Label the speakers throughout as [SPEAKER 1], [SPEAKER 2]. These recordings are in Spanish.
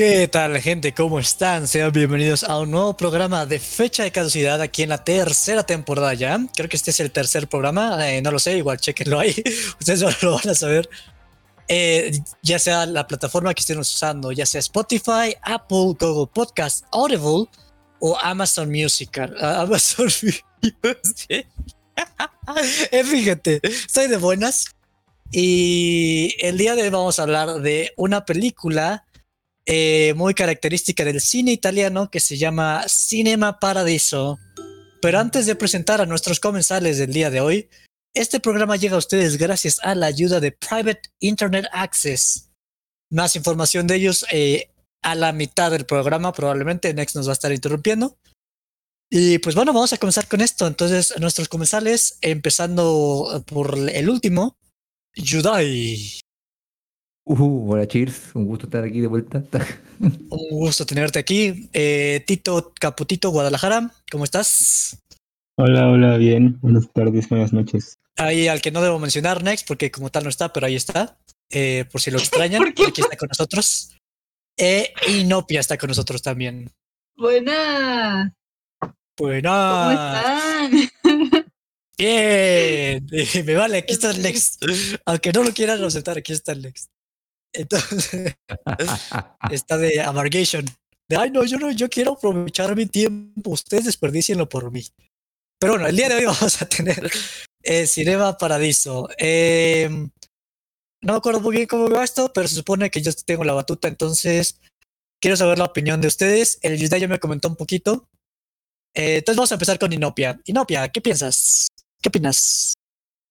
[SPEAKER 1] ¿Qué tal gente? ¿Cómo están? Sean bienvenidos a un nuevo programa de fecha de caducidad aquí en la tercera temporada ya. Creo que este es el tercer programa, eh, no lo sé, igual chequenlo ahí, ustedes lo van a saber. Eh, ya sea la plataforma que estén usando, ya sea Spotify, Apple, Google Podcast, Audible o Amazon Music. Amazon Music. eh, fíjate, estoy de buenas. Y el día de hoy vamos a hablar de una película eh, muy característica del cine italiano que se llama Cinema Paradiso. Pero antes de presentar a nuestros comensales del día de hoy, este programa llega a ustedes gracias a la ayuda de Private Internet Access. Más información de ellos eh, a la mitad del programa, probablemente Next nos va a estar interrumpiendo. Y pues bueno, vamos a comenzar con esto. Entonces, nuestros comensales, empezando por el último, Yudai.
[SPEAKER 2] Uh, hola, cheers. Un gusto estar aquí de vuelta.
[SPEAKER 1] Un gusto tenerte aquí. Eh, Tito Caputito, Guadalajara, ¿cómo estás?
[SPEAKER 3] Hola, hola, bien. Buenas tardes, buenas noches.
[SPEAKER 1] Ahí al que no debo mencionar, Next, porque como tal no está, pero ahí está. Eh, por si lo extrañan, aquí está con nosotros. Eh, y Nopia está con nosotros también.
[SPEAKER 4] Buena.
[SPEAKER 1] Buena.
[SPEAKER 4] ¿Cómo están?
[SPEAKER 1] Bien. Me vale, aquí está el Next. Aunque no lo quieran aceptar, aquí está el Next. Entonces, está de amargation. De, ay, no, yo no, yo quiero aprovechar mi tiempo. Ustedes desperdicienlo por mí. Pero bueno, el día de hoy vamos a tener eh, Cinema Paradiso. Eh, no me acuerdo muy bien cómo va esto, pero se supone que yo tengo la batuta, entonces quiero saber la opinión de ustedes. El Yuda ya me comentó un poquito. Eh, entonces vamos a empezar con Inopia. Inopia, ¿qué piensas? ¿Qué opinas?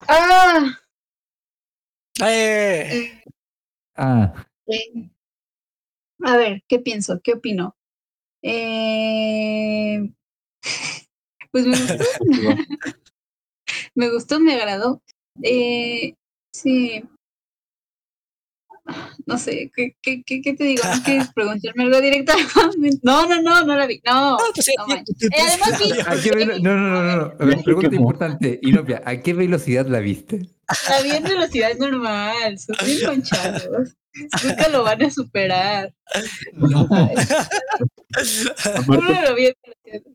[SPEAKER 4] Ah,
[SPEAKER 1] Eh,
[SPEAKER 2] ah,
[SPEAKER 4] eh, a ver, ¿qué pienso? ¿Qué opino? Eh, pues me gustó. me gustó, me agradó. Eh, sí. No sé, ¿qué, qué, qué, qué te digo? ¿No quieres preguntarme algo directamente? No, no, no, no la vi. No.
[SPEAKER 1] no, pues,
[SPEAKER 4] no
[SPEAKER 1] eh,
[SPEAKER 4] además vi-
[SPEAKER 2] ¿a qué velo- No, no, no, no, no. A ver, pregunta importante. Inopia, ¿a qué velocidad la viste?
[SPEAKER 4] La vi en velocidad normal, son bien conchados. Nunca lo van a superar.
[SPEAKER 1] no.
[SPEAKER 4] Ay,
[SPEAKER 3] Aparte,
[SPEAKER 4] Uno lo vi en velocidad.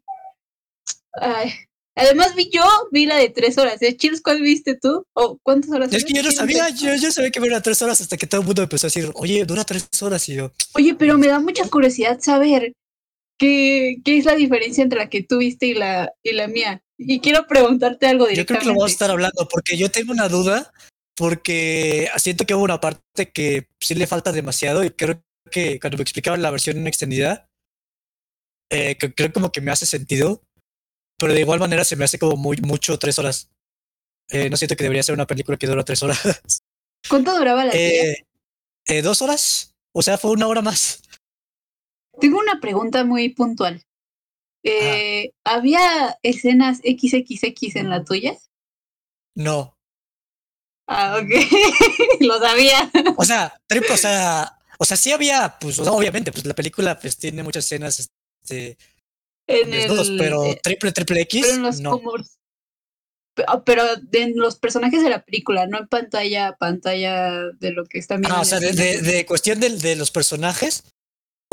[SPEAKER 4] Ay. Además vi yo, vi la de tres horas. ¿eh? Cheers, ¿cuál viste tú? ¿O cuántas horas?
[SPEAKER 1] Es
[SPEAKER 4] era?
[SPEAKER 1] que yo no sabía, yo, yo sabía que dura tres horas hasta que todo el mundo empezó a decir, oye, dura tres horas y yo,
[SPEAKER 4] Oye, pero me da mucha curiosidad saber qué, qué es la diferencia entre la que tú viste y la, y la mía. Y quiero preguntarte algo
[SPEAKER 1] yo creo
[SPEAKER 4] directamente.
[SPEAKER 1] que lo vamos a estar hablando porque yo tengo una duda porque siento que hubo una parte que sí le falta demasiado y creo que cuando me explicaban la versión extendida, eh, que creo como que me hace sentido, pero de igual manera se me hace como muy mucho tres horas. Eh, no siento que debería ser una película que dura tres horas.
[SPEAKER 4] ¿Cuánto duraba la?
[SPEAKER 1] Eh, eh, ¿Dos horas? O sea, fue una hora más.
[SPEAKER 4] Tengo una pregunta muy puntual. Eh, ¿Había escenas XXX en la tuya?
[SPEAKER 1] No.
[SPEAKER 4] Ah, ok. lo sabía.
[SPEAKER 1] O sea, triple, o sea, o sea, sí había, pues, o sea, obviamente, pues la película pues tiene muchas escenas este,
[SPEAKER 4] En
[SPEAKER 1] desnudos,
[SPEAKER 4] el-
[SPEAKER 1] pero
[SPEAKER 4] eh,
[SPEAKER 1] triple, triple X,
[SPEAKER 4] pero en los
[SPEAKER 1] no.
[SPEAKER 4] ah, pero en los personajes de la película, no en pantalla, pantalla de lo que están viendo.
[SPEAKER 1] Ah, o sea, de cuestión de, de los personajes.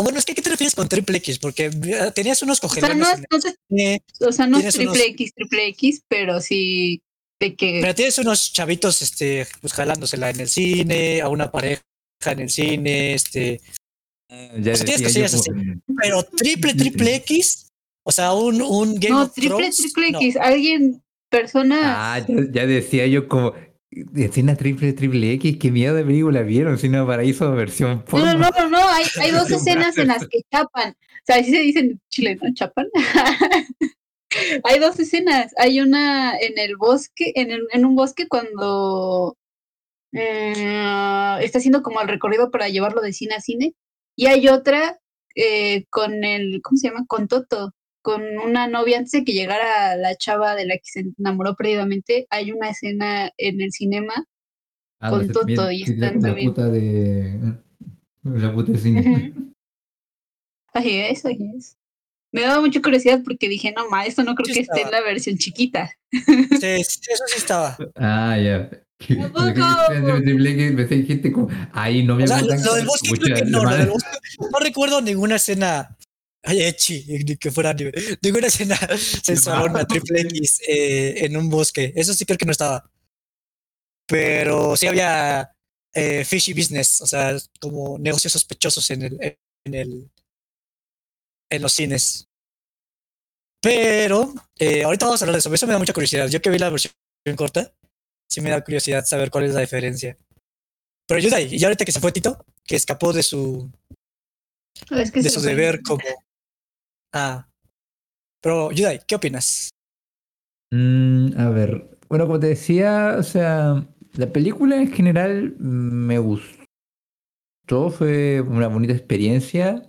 [SPEAKER 1] O bueno, es que ¿qué te refieres con triple X? Porque eh, tenías unos
[SPEAKER 4] o sea,
[SPEAKER 1] cogelones
[SPEAKER 4] no, no o sea, no es triple
[SPEAKER 1] unos-
[SPEAKER 4] X, triple X, pero sí de que
[SPEAKER 1] pero tienes unos chavitos, este, pues jalándosela en el cine, a una pareja en el cine, este,
[SPEAKER 2] Ya
[SPEAKER 1] O sea, tienes
[SPEAKER 2] decía
[SPEAKER 1] cosillas
[SPEAKER 2] yo,
[SPEAKER 1] así. pero triple, triple X, o sea, un, un Game
[SPEAKER 4] no,
[SPEAKER 1] of
[SPEAKER 4] triple,
[SPEAKER 1] Thrones,
[SPEAKER 4] triple
[SPEAKER 1] no.
[SPEAKER 4] X, alguien, persona,
[SPEAKER 2] Ah, ya, ya decía yo como. Escena triple, triple X, qué miedo de película vieron, Cinema Paraíso versión
[SPEAKER 4] no,
[SPEAKER 2] porno.
[SPEAKER 4] no, no, no, no, hay, hay dos escenas en las que chapan, o sea, así se dice en Chile, ¿no? Chapan. hay dos escenas, hay una en el bosque, en, el- en un bosque cuando mm, está haciendo como el recorrido para llevarlo de cine a cine, y hay otra eh, con el, ¿cómo se llama? Con Toto, con una novia antes de que llegara la chava de la que se enamoró perdidamente, hay una escena en el cinema
[SPEAKER 2] Ah,
[SPEAKER 4] con Toto
[SPEAKER 2] bien,
[SPEAKER 4] y están
[SPEAKER 2] la
[SPEAKER 4] también.
[SPEAKER 2] puta de. La puta de cine.
[SPEAKER 4] Así es, así es. Me daba mucha curiosidad porque dije, no, ma, esto no creo
[SPEAKER 1] Sí
[SPEAKER 4] que esté en la versión chiquita.
[SPEAKER 1] Sí, sí, eso sí estaba.
[SPEAKER 2] Ah, ya. Como, ahí no me
[SPEAKER 1] O sea, lo, lo del bosque creo que no, lo del bosque- no recuerdo ninguna escena ay, echi, ni que fuera ni- ninguna escena sensualona triple X eh, en un bosque. Eso sí creo que no estaba. Pero sí había eh, fishy business, o sea, como negocios sospechosos en el, en el en los cines. Pero eh, ahorita vamos a hablar de eso. Eso me da mucha curiosidad. Yo que vi la versión corta, sí me da curiosidad saber cuál es la diferencia. Pero Yudai, y ya ahorita que se fue Tito, que escapó de su
[SPEAKER 4] Es que
[SPEAKER 1] de su deber como. Ah. Pero, Yudai, ¿qué opinas?
[SPEAKER 2] Mm, a ver, bueno, como te decía, o sea, la película en general me gustó, fue una bonita experiencia.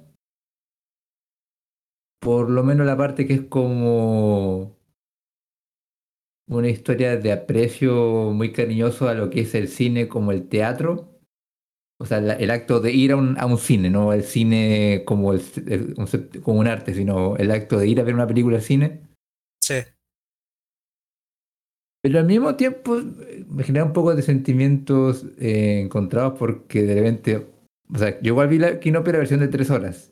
[SPEAKER 2] Por lo menos la parte que es como una historia de aprecio muy cariñoso a lo que es el cine como el teatro. O sea, el acto de ir a un, a un cine, no el cine como, el, el- un como un arte, sino el acto de ir a ver una película al cine.
[SPEAKER 1] Sí.
[SPEAKER 2] Pero al mismo tiempo eh, me genera un poco de sentimientos eh, encontrados porque de repente, o sea, yo igual vi la Kinopia versión de tres horas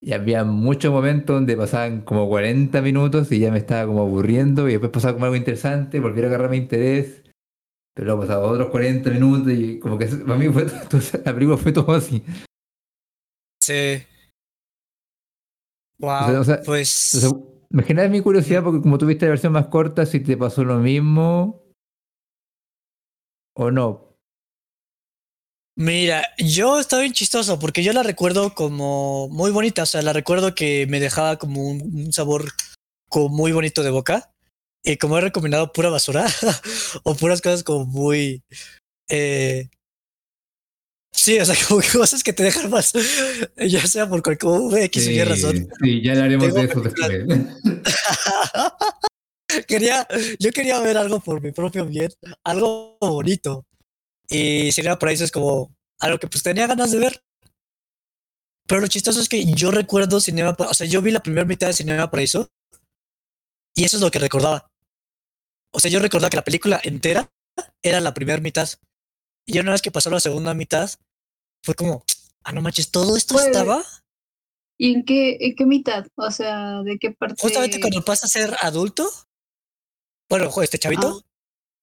[SPEAKER 2] y había muchos momentos donde pasaban como 40 minutos y ya me estaba como aburriendo y después pasaba como algo interesante, volviera a agarrar mi interés, pero luego pasaba otros 40 minutos y como que para mí fue, todo- la película fue todo así.
[SPEAKER 1] Sí. Wow.
[SPEAKER 2] O sea, o sea,
[SPEAKER 1] pues.
[SPEAKER 2] O sea, me genera mi curiosidad porque como tuviste la versión más corta, si te pasó lo mismo o no.
[SPEAKER 1] Mira, yo estaba bien chistoso porque yo la recuerdo como muy bonita. O sea, la recuerdo que me dejaba como un, un sabor como muy bonito de boca. Y como he recomendado pura basura o puras cosas como muy. Eh, sí, o sea, como cosas que te dejan más. Ya sea por cualquier X o Y razón.
[SPEAKER 2] sí, ya hablaremos de eso después.
[SPEAKER 1] quería, yo quería ver algo por mi propio bien, algo bonito. Y Cinema Paraíso es como algo que pues tenía ganas de ver. Pero lo chistoso es que yo recuerdo Cinema Paraíso, o sea, yo vi la primera mitad de Cinema Paraíso y eso es lo que recordaba. O sea, yo recordaba que la película entera era la primera mitad. Y una vez que pasó la segunda mitad, fue como, ah, no manches, todo esto
[SPEAKER 4] Pues,
[SPEAKER 1] estaba.
[SPEAKER 4] ¿Y en qué, en qué mitad? O sea, ¿de qué parte?
[SPEAKER 1] Justamente cuando pasa a ser adulto, bueno, este chavito,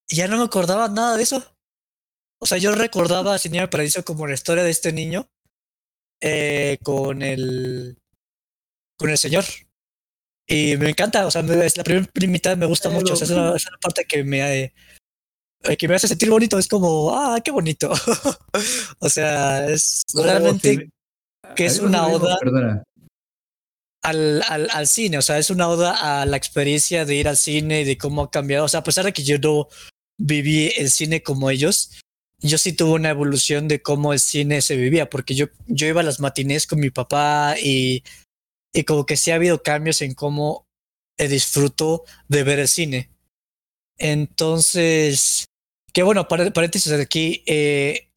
[SPEAKER 1] ya no me acordaba nada de eso. O sea, yo recordaba a Cinema Paradiso como la historia de este niño eh, con el con el señor. Y me encanta, o sea, me- es la primera mitad me gusta mucho. o sea, es, una, es una parte que me, eh, que me hace sentir bonito. Es como, ah, qué bonito. o sea, es realmente
[SPEAKER 2] Sí.
[SPEAKER 1] que es una oda al, al, al cine, o sea, es una oda a la experiencia de ir al cine y de cómo ha cambiado. O sea, a pesar de que yo no viví el cine como ellos, yo sí tuve una evolución de cómo el cine se vivía, porque yo, yo iba a las matinés con mi papá y, y como que sí ha habido cambios en cómo eh, disfruto de ver el cine. Entonces, que bueno, par- paréntesis aquí, eh,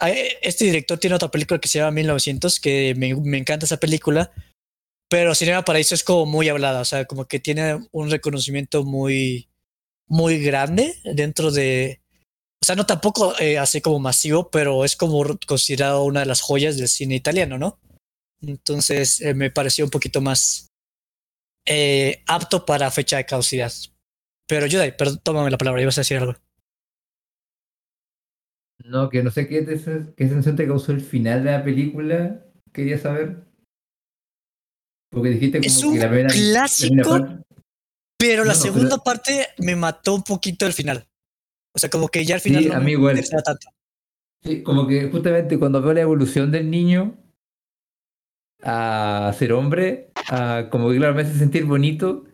[SPEAKER 1] este director tiene otra película que se llama 1900, que me, me encanta esa película, pero Cinema Paraíso es como muy hablada, o sea, como que tiene un reconocimiento muy, muy grande dentro de, o sea, no tampoco eh, así como masivo, pero es como considerado una de las joyas del cine italiano, ¿no? Entonces eh, me pareció un poquito más eh, apto para fecha de caducidad. Pero Yudai, perdón, tómame la palabra, ibas a decir algo.
[SPEAKER 2] No, que no sé qué, te- qué sensación te causó el final de la película. Quería saber. Porque dijiste como
[SPEAKER 1] Es
[SPEAKER 2] que
[SPEAKER 1] un
[SPEAKER 2] la primera, la primera
[SPEAKER 1] clásico, pero la
[SPEAKER 2] No, no, pero-
[SPEAKER 1] segunda parte me mató un poquito el final. O sea, como que ya al final
[SPEAKER 2] Sí,
[SPEAKER 1] no
[SPEAKER 2] a
[SPEAKER 1] me
[SPEAKER 2] igual.
[SPEAKER 1] tanto.
[SPEAKER 2] Sí, como que justamente cuando veo la evolución del niño a ser hombre, a como que claro, me hace sentir bonito,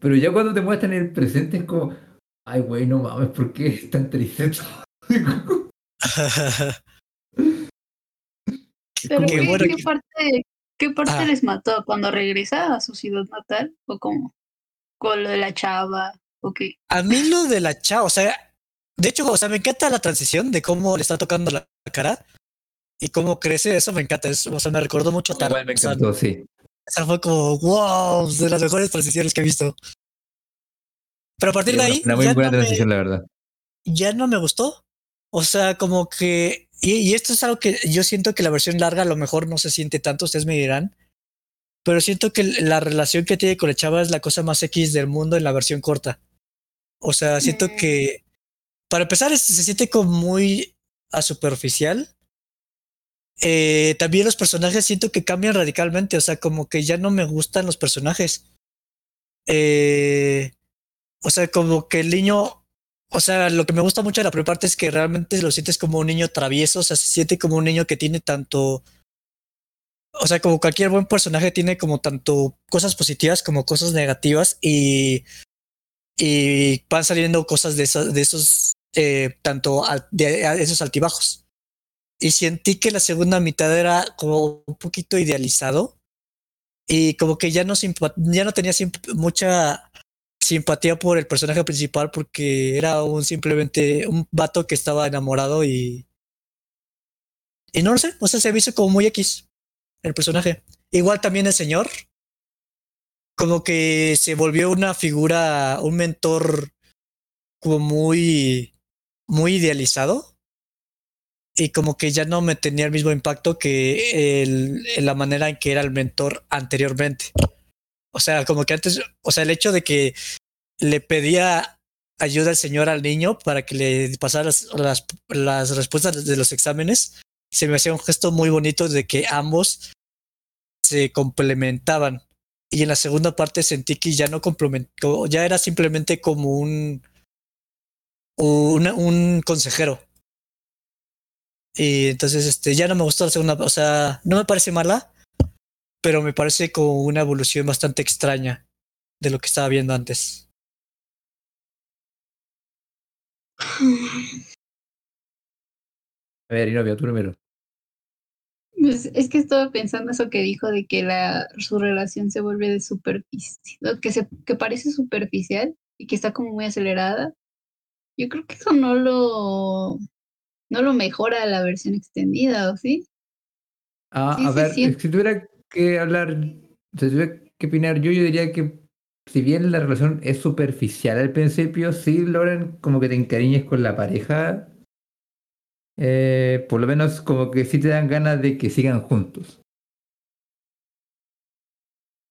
[SPEAKER 2] pero ya cuando te muestran el presente es como, ay, güey, no mames, ¿por qué es tan triste?
[SPEAKER 4] Pero
[SPEAKER 1] Qué
[SPEAKER 4] ¿qué,
[SPEAKER 1] bueno
[SPEAKER 4] qué
[SPEAKER 1] que-
[SPEAKER 4] parte, qué parte
[SPEAKER 1] Ah.
[SPEAKER 4] les mató? ¿Cuando regresa a su ciudad natal? ¿O cómo? ¿Con lo de la chava? ¿O qué?
[SPEAKER 1] A mí lo de la chava, o sea, de hecho, o sea, me encanta la transición de cómo le está tocando la cara y cómo crece, eso me encanta, es- o sea, me recordó mucho a
[SPEAKER 2] me encantó, sí.
[SPEAKER 1] O sea, fue como, wow, de las mejores transiciones que he visto. Pero a partir
[SPEAKER 2] Sí,
[SPEAKER 1] de ahí,
[SPEAKER 2] una muy
[SPEAKER 1] ya
[SPEAKER 2] buena
[SPEAKER 1] no, me,
[SPEAKER 2] transición, la verdad.
[SPEAKER 1] ya no me gustó. O sea, como que. Y, y esto es algo que yo siento que la versión larga a lo mejor no se siente tanto, ustedes me dirán. Pero siento que la relación que tiene con la chava es la cosa más X del mundo en la versión corta. O sea, siento
[SPEAKER 4] Mm.
[SPEAKER 1] que. Para empezar, se siente como muy a superficial. Eh, también los personajes siento que cambian radicalmente. O sea, como que ya no me gustan los personajes. Eh, o sea, como que el niño, o sea, lo que me gusta mucho de la primera parte es que realmente lo sientes como un niño travieso, o sea, se siente como un niño que tiene tanto, o sea, como cualquier buen personaje tiene como tanto cosas positivas como cosas negativas y, y van saliendo cosas de esos, de esos, eh, tanto de esos altibajos. Y sentí que la segunda mitad era como un poquito idealizado y como que ya no, ya no tenía mucha simpatía por el personaje principal porque era un simplemente un vato que estaba enamorado y y no lo sé, o sea, se me como muy X el personaje. Igual también el señor como que se volvió una figura, un mentor como muy muy idealizado y como que ya no me tenía el mismo impacto que el, la manera en que era el mentor anteriormente. O sea, como que antes, o sea, el hecho de que le pedía ayuda al señor al niño para que le pasara las, las, las respuestas de los exámenes, se me hacía un gesto muy bonito de que ambos se complementaban. Y en la segunda parte sentí que ya no complementó, ya era simplemente como un, un, un consejero. Y entonces este, ya no me gustó la segunda, o sea, no me parece mala, pero me parece como una evolución bastante extraña de lo que estaba viendo antes.
[SPEAKER 2] A ver, Inovio, tú primero.
[SPEAKER 4] Pues es que estaba pensando eso que dijo de que la, su relación se vuelve de superficial, que, se, que parece superficial y que está como muy acelerada. Yo creo que eso no lo, no lo mejora la versión extendida, ¿o sí?
[SPEAKER 2] Ah,
[SPEAKER 4] Sí,
[SPEAKER 2] a
[SPEAKER 4] sí,
[SPEAKER 2] ver,
[SPEAKER 4] sí.
[SPEAKER 2] si tuviera que hablar, si tuviera que opinar yo, yo diría que si bien la relación es superficial al principio, sí logran como que te encariñes con la pareja. Eh, por lo menos como que sí te dan ganas de que sigan juntos.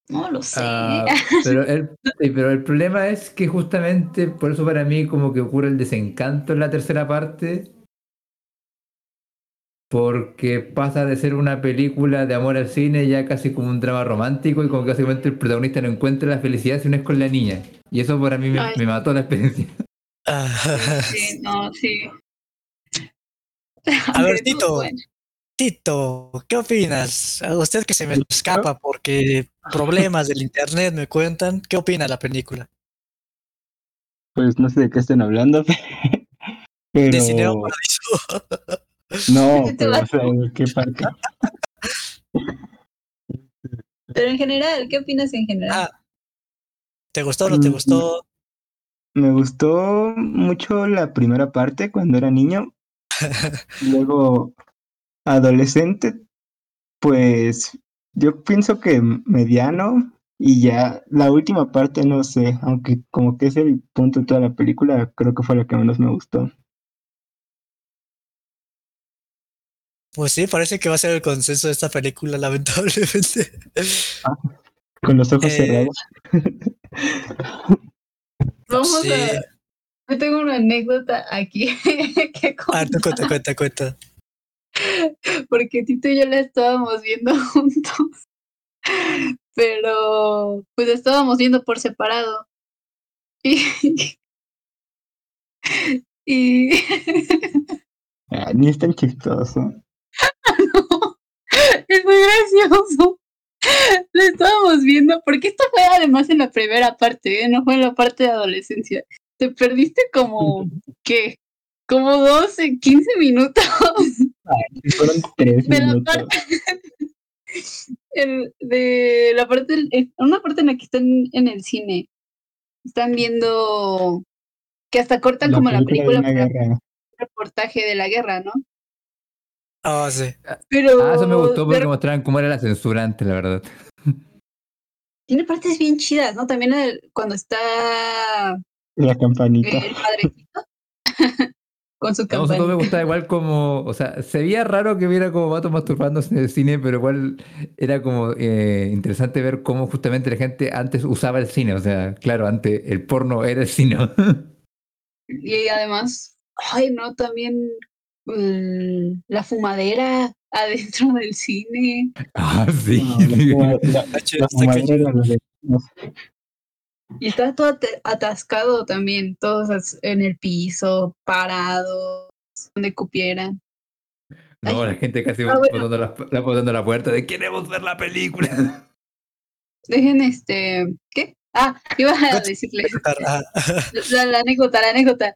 [SPEAKER 4] No lo sé.
[SPEAKER 2] Ah, pero, el, pero el problema es que justamente por eso para mí como que ocurre el desencanto en la tercera parte. Porque pasa de ser una película de amor al cine ya casi como un drama romántico y como que básicamente el protagonista no encuentra la felicidad si no es con la niña. Y eso para mí me, mató la experiencia.
[SPEAKER 4] Sí, no, sí.
[SPEAKER 1] A ver, Tito.
[SPEAKER 4] bueno.
[SPEAKER 1] Tito, ¿qué opinas? A usted que se me escapa porque problemas del internet me cuentan. ¿Qué opina la película?
[SPEAKER 3] Pues no sé de qué estén hablando, pero...
[SPEAKER 1] De Cineo Paradiso.
[SPEAKER 3] No,
[SPEAKER 4] Te
[SPEAKER 3] pero
[SPEAKER 4] va-
[SPEAKER 3] o sea, ¿en qué parte?
[SPEAKER 4] Pero en general, ¿qué opinas en general?
[SPEAKER 1] Ah, ¿Te gustó o no te
[SPEAKER 3] Mm.
[SPEAKER 1] gustó?
[SPEAKER 3] Me gustó mucho la primera parte cuando era niño. Luego, adolescente, pues yo pienso que mediano y ya la última parte no sé, aunque como que es el punto de toda la película, creo que fue la que menos me gustó.
[SPEAKER 1] Pues sí, parece que va a ser el consenso de esta película, lamentablemente.
[SPEAKER 3] Con los ojos
[SPEAKER 1] Eh,
[SPEAKER 3] cerrados.
[SPEAKER 4] Vamos
[SPEAKER 1] sí.
[SPEAKER 4] a. Yo tengo una anécdota aquí que
[SPEAKER 1] Ah, tú
[SPEAKER 4] contar,
[SPEAKER 1] cuenta, cuenta, cuenta.
[SPEAKER 4] porque Tito y yo la estábamos viendo juntos, pero pues la estábamos viendo por separado. Y, y
[SPEAKER 3] Ah, ni es tan chistoso.
[SPEAKER 4] Es muy gracioso. Lo estábamos viendo, porque esto fue además en la primera parte, ¿eh? no fue en la parte de adolescencia. Te perdiste como, ¿qué? Como 12, 15 minutos.
[SPEAKER 3] Fueron tres
[SPEAKER 4] De la
[SPEAKER 3] minutos.
[SPEAKER 4] parte, el- de la parte, una parte en la que están en el cine, están viendo que hasta cortan
[SPEAKER 3] La
[SPEAKER 4] como la
[SPEAKER 3] película de
[SPEAKER 4] reportaje de la guerra, ¿no?
[SPEAKER 1] Ah, sí.
[SPEAKER 4] Pero
[SPEAKER 2] Ah, eso me gustó porque
[SPEAKER 4] re-
[SPEAKER 2] mostraban cómo era la censura antes, la verdad.
[SPEAKER 4] tiene partes bien chidas, ¿no? También el- cuando está
[SPEAKER 3] La campanita.
[SPEAKER 4] el padrecito con su
[SPEAKER 2] No, sobre todo me gustaba igual como, o sea, se veía raro que hubiera como vatos masturbándose en el cine, pero igual era como eh, interesante ver cómo justamente la gente antes usaba el cine, o sea, claro, antes el porno era el cine.
[SPEAKER 4] Y además, ay, no, también mm, la fumadera adentro del cine.
[SPEAKER 2] ah, sí.
[SPEAKER 3] No, la, la-
[SPEAKER 4] Y está todo atascado también, todos en el piso, parados, donde cupieran.
[SPEAKER 2] No, la gente casi
[SPEAKER 4] Ah, bueno.
[SPEAKER 2] botando la, la- botando la puerta de queremos ver la película.
[SPEAKER 4] Dejen este, ¿qué? Ah, iba a decirle
[SPEAKER 1] Ah,
[SPEAKER 4] la, la anécdota, la anécdota.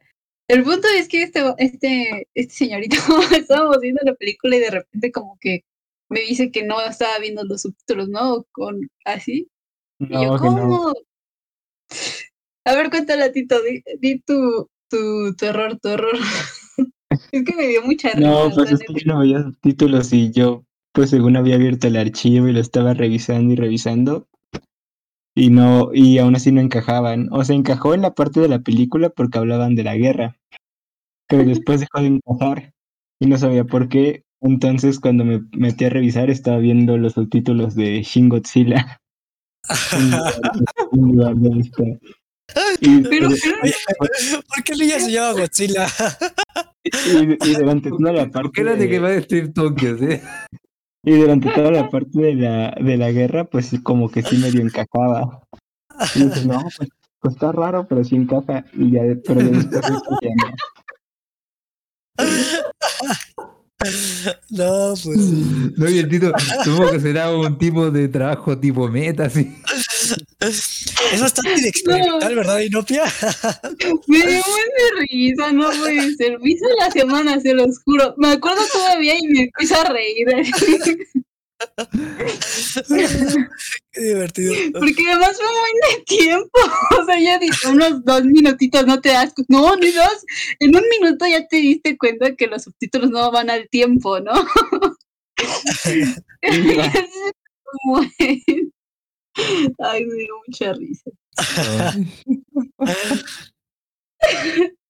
[SPEAKER 4] El punto es que este, este, este señorito estábamos viendo la película y de repente como que me dice que no estaba viendo los subtítulos, ¿no? Con así. Y yo,
[SPEAKER 3] no.
[SPEAKER 4] ¿cómo? A ver, cuéntale, Tito, di, di tu, tu, tu error, tu error. es que me dio mucha risa.
[SPEAKER 3] No, pues es que yo no veía subtítulos y yo, pues según había abierto el archivo y lo estaba revisando y revisando. Y no, y aún así no encajaban. O sea, encajó en la parte de la película porque hablaban de la guerra. Pero después dejó de encajar y no sabía por qué. Entonces cuando me metí a revisar estaba viendo los subtítulos de Shin Godzilla. Y,
[SPEAKER 4] Pero,
[SPEAKER 1] ¿Por qué el niño se llama Godzilla?
[SPEAKER 3] y- y durante toda la parte
[SPEAKER 2] ¿Por qué era de que va a decir Tokio? ¿sí?
[SPEAKER 3] Y durante toda la parte de la, de la guerra, pues como que sí medio encajaba. Y dije, no, pues, pues está raro, pero sí encaja. Y ya, pero después ya no.
[SPEAKER 1] No, pues.
[SPEAKER 2] No, y el Tito, supongo que será un tipo de trabajo tipo meta, sí.
[SPEAKER 1] Es bastante de experimental, ¿verdad, Inopia?
[SPEAKER 4] me dio mucha risa, no puede ser. Me hizo la semana, se los juro. Me acuerdo todavía y me empiezo a reír.
[SPEAKER 1] Qué divertido.
[SPEAKER 4] Porque además fue muy de tiempo. O sea, ya dije, unos dos minutitos no te das. No, ni dos. En un minuto ya te diste cuenta que los subtítulos no van al tiempo, ¿no? Ay, me dio mucha risa.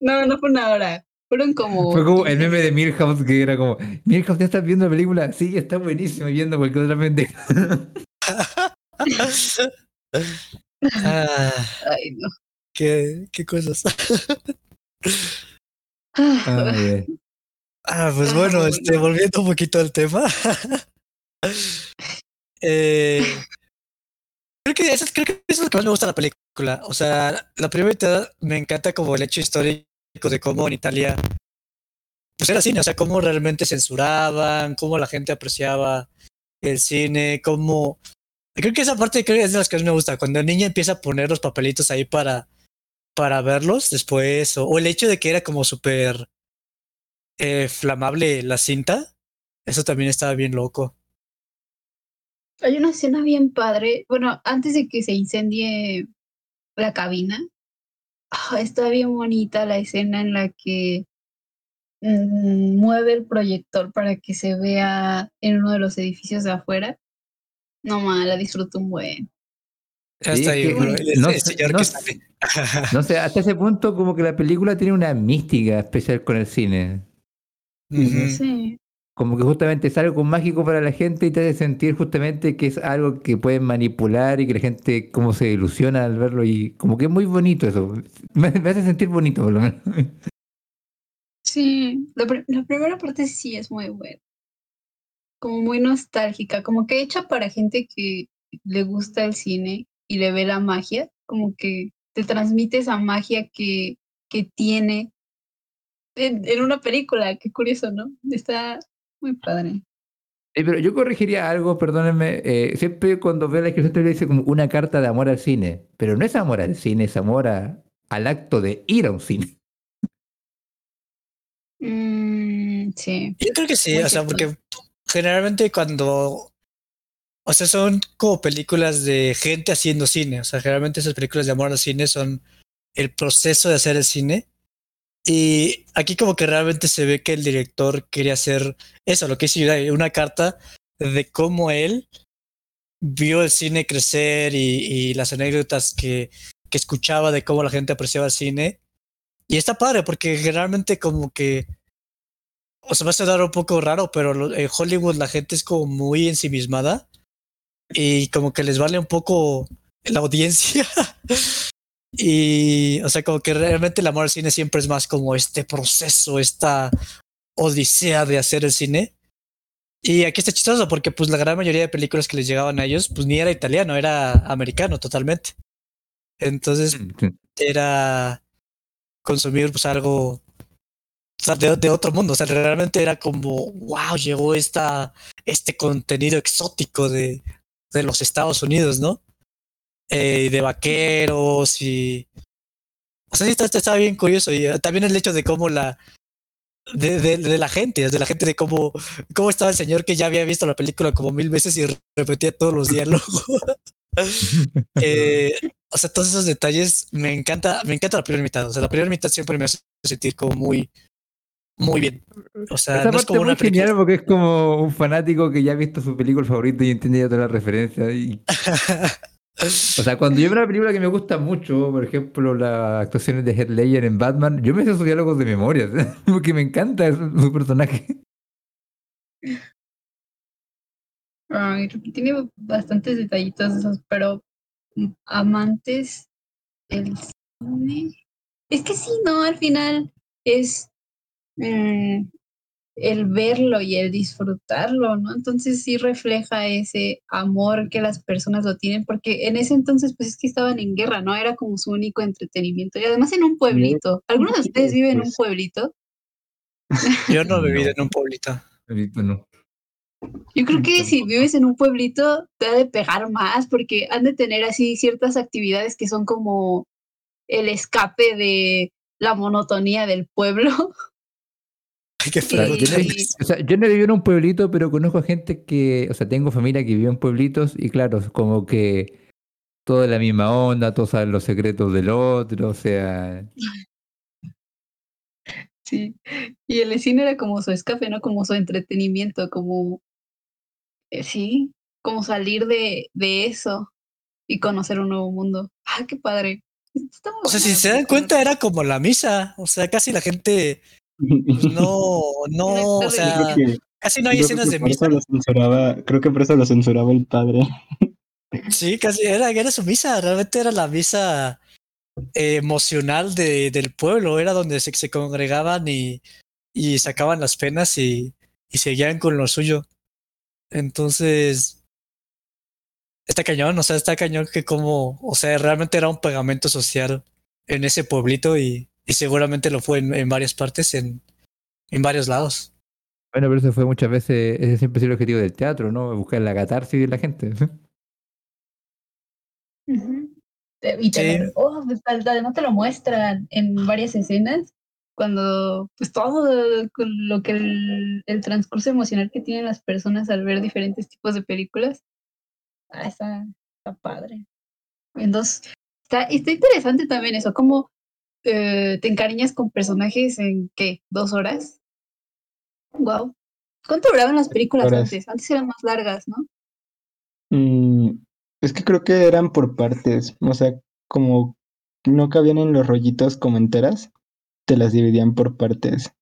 [SPEAKER 4] No, no fue una hora. Fueron como.
[SPEAKER 2] Fue como el meme de Milhouse que era como, Milhouse, ¿ya estás viendo la película? Sí, está buenísimo, viendo cualquier otra pendeja.
[SPEAKER 1] Ah,
[SPEAKER 4] Ay, no.
[SPEAKER 1] qué, qué cosas.
[SPEAKER 2] Ah, bien.
[SPEAKER 1] Ah, pues
[SPEAKER 4] Ah,
[SPEAKER 1] bueno,
[SPEAKER 4] bueno.
[SPEAKER 1] este, volviendo un poquito al tema. eh, creo que eso, creo que eso es lo que más me gusta de la película. O sea, la primera mitad me encanta como el hecho histórico de cómo en Italia pues era cine, o sea, cómo realmente censuraban, cómo la gente apreciaba el cine, cómo... Creo que esa parte es de las que más me gusta, cuando el niño empieza a poner los papelitos ahí para, para verlos después, o, o el hecho de que era como súper eh, flamable la cinta, eso también estaba bien loco.
[SPEAKER 4] Hay una escena bien padre. Bueno, antes de que se incendie la cabina, ah, está bien bonita la escena en la que mm, mueve el proyector para que se vea en uno de los edificios de afuera. No mal, la disfruto un buen.
[SPEAKER 2] Sí,
[SPEAKER 1] Hasta ahí,
[SPEAKER 2] es que
[SPEAKER 1] bro, el,
[SPEAKER 2] no
[SPEAKER 1] el
[SPEAKER 2] sé-
[SPEAKER 1] señor
[SPEAKER 2] no
[SPEAKER 1] que
[SPEAKER 2] sé-
[SPEAKER 1] sale.
[SPEAKER 2] No sé, hasta ese punto como que la película tiene una mística especial con el cine.
[SPEAKER 1] Ujú.
[SPEAKER 4] Sí.
[SPEAKER 2] Como que justamente es algo mágico para la gente y te hace sentir justamente que es algo que pueden manipular y que la gente como se ilusiona al verlo y como que es muy bonito eso. Me, hace sentir bonito por lo menos.
[SPEAKER 4] Sí, la primera parte sí es muy buena. Como muy nostálgica, como que hecha para gente que le gusta el cine y le ve la magia, como que te transmite esa magia que, que tiene en, en una película. Qué curioso, ¿no? Está muy padre.
[SPEAKER 2] Eh, pero yo corregiría algo, perdónenme. eh, siempre cuando veo la descripción te dice como una carta de amor al cine. Pero no es amor al cine, es amor a- al acto de ir a un cine.
[SPEAKER 4] Mm, sí.
[SPEAKER 1] Yo creo que sí,
[SPEAKER 4] Muy
[SPEAKER 1] o sea, porque generalmente cuando, o sea, son como películas de gente haciendo cine, o sea, generalmente esas películas de amor al cine son el proceso de hacer el cine. Y aquí como que realmente se ve que el director quería hacer eso, lo que hizo Yudai, una carta de cómo él vio el cine crecer y, y las anécdotas que, que escuchaba de cómo la gente apreciaba el cine. Y está padre porque generalmente como que, o sea, va a sonar un poco raro, pero en Hollywood la gente es como muy ensimismada y como que les vale un poco la audiencia. y, o sea, como que realmente el amor al cine siempre es más como este proceso, esta odisea de hacer el cine. Y aquí está chistoso porque pues la gran mayoría de películas que les llegaban a ellos pues ni era italiano, era americano totalmente. Entonces
[SPEAKER 2] Mm,
[SPEAKER 1] era consumir pues algo o sea, de, de otro mundo. O sea, realmente era como, wow, llegó esta, este contenido exótico de, de los Estados Unidos, ¿no? Eh, de vaqueros y... O sea, sí, está, está- bien curioso. Y eh, también el hecho de cómo la... De, de, de la gente, de la gente de cómo, cómo estaba el señor que ya había visto la película como mil veces y repetía todos los diálogos. Eh, o sea, todos esos detalles me encanta, me encanta la primera mitad. O sea, la primera mitad siempre me hace sentir como muy, muy bien. O sea,
[SPEAKER 2] Esa
[SPEAKER 1] no es como una
[SPEAKER 2] muy genial porque es como un fanático que ya ha visto su película favorita y entiende ya todas las referencias. Y, o sea, cuando yo veo una película que me gusta mucho, por ejemplo, las actuaciones de Heath Ledger en Batman, yo me sé sus diálogos de memoria, porque me encanta su, personaje.
[SPEAKER 4] Ay, tiene bastantes detallitos de esos, pero amantes del cine. Es que sí, no, al final es mm, el verlo y el disfrutarlo, ¿no? Entonces sí refleja ese amor que las personas lo tienen, porque en ese entonces pues es que estaban en guerra, ¿no? Era como su único entretenimiento y además en un pueblito. ¿Algunos de ustedes viven en un
[SPEAKER 3] Pues-
[SPEAKER 4] pueblito?
[SPEAKER 1] Yo no he vivido en un pueblito.
[SPEAKER 2] Ahorita no.
[SPEAKER 4] Yo creo que si vives en un pueblito te ha de pegar más porque han de tener así ciertas actividades que son como el escape de la monotonía del pueblo.
[SPEAKER 1] Feo.
[SPEAKER 2] yo, no, o sea, yo no vivo en un pueblito, pero conozco a gente que, o sea, tengo familia que vive en pueblitos y claro, es como que todo es la misma onda, todos saben los secretos del otro, o sea,
[SPEAKER 4] Sí. Y el cine era como su escape, ¿no? Como su entretenimiento, como eh, sí, como salir de, de eso y conocer un nuevo mundo. ¡Ah, qué padre! Está
[SPEAKER 1] O sea, si se dan cuenta, era como la misa. O sea, casi la gente no, no, o sea,
[SPEAKER 3] que,
[SPEAKER 1] casi no hay escenas de misa.
[SPEAKER 3] eso lo censuraba, creo que por eso lo censuraba el padre.
[SPEAKER 1] Sí, casi era, era su misa. Realmente era la misa eh, emocional de, del pueblo. Era donde se, se congregaban y, y sacaban las penas y, y seguían con lo suyo. Entonces, está cañón, o sea, está cañón que como, o sea, realmente era un pegamento social en ese pueblito y, y seguramente lo fue en, en varias partes, en, en varios lados.
[SPEAKER 2] bueno, pero eso fue muchas veces, ese siempre sido el objetivo del teatro, ¿no? Buscar la catarsis de la gente.
[SPEAKER 4] Te- Y te
[SPEAKER 1] Sí.
[SPEAKER 4] oh, pues, además te lo muestran en varias escenas, cuando pues todo con lo que el, el transcurso emocional que tienen las personas al ver diferentes tipos de películas. Ah, está, está padre. Entonces, está, está interesante también eso, cómo eh, te encariñas con personajes en qué, dos horas. Wow. ¿Cuánto duraban las películas
[SPEAKER 3] horas.
[SPEAKER 4] antes? Antes eran más largas, ¿no?
[SPEAKER 3] Mm, es que creo que eran por partes, o sea, como no cabían en los rollitos como enteras, te las dividían por partes.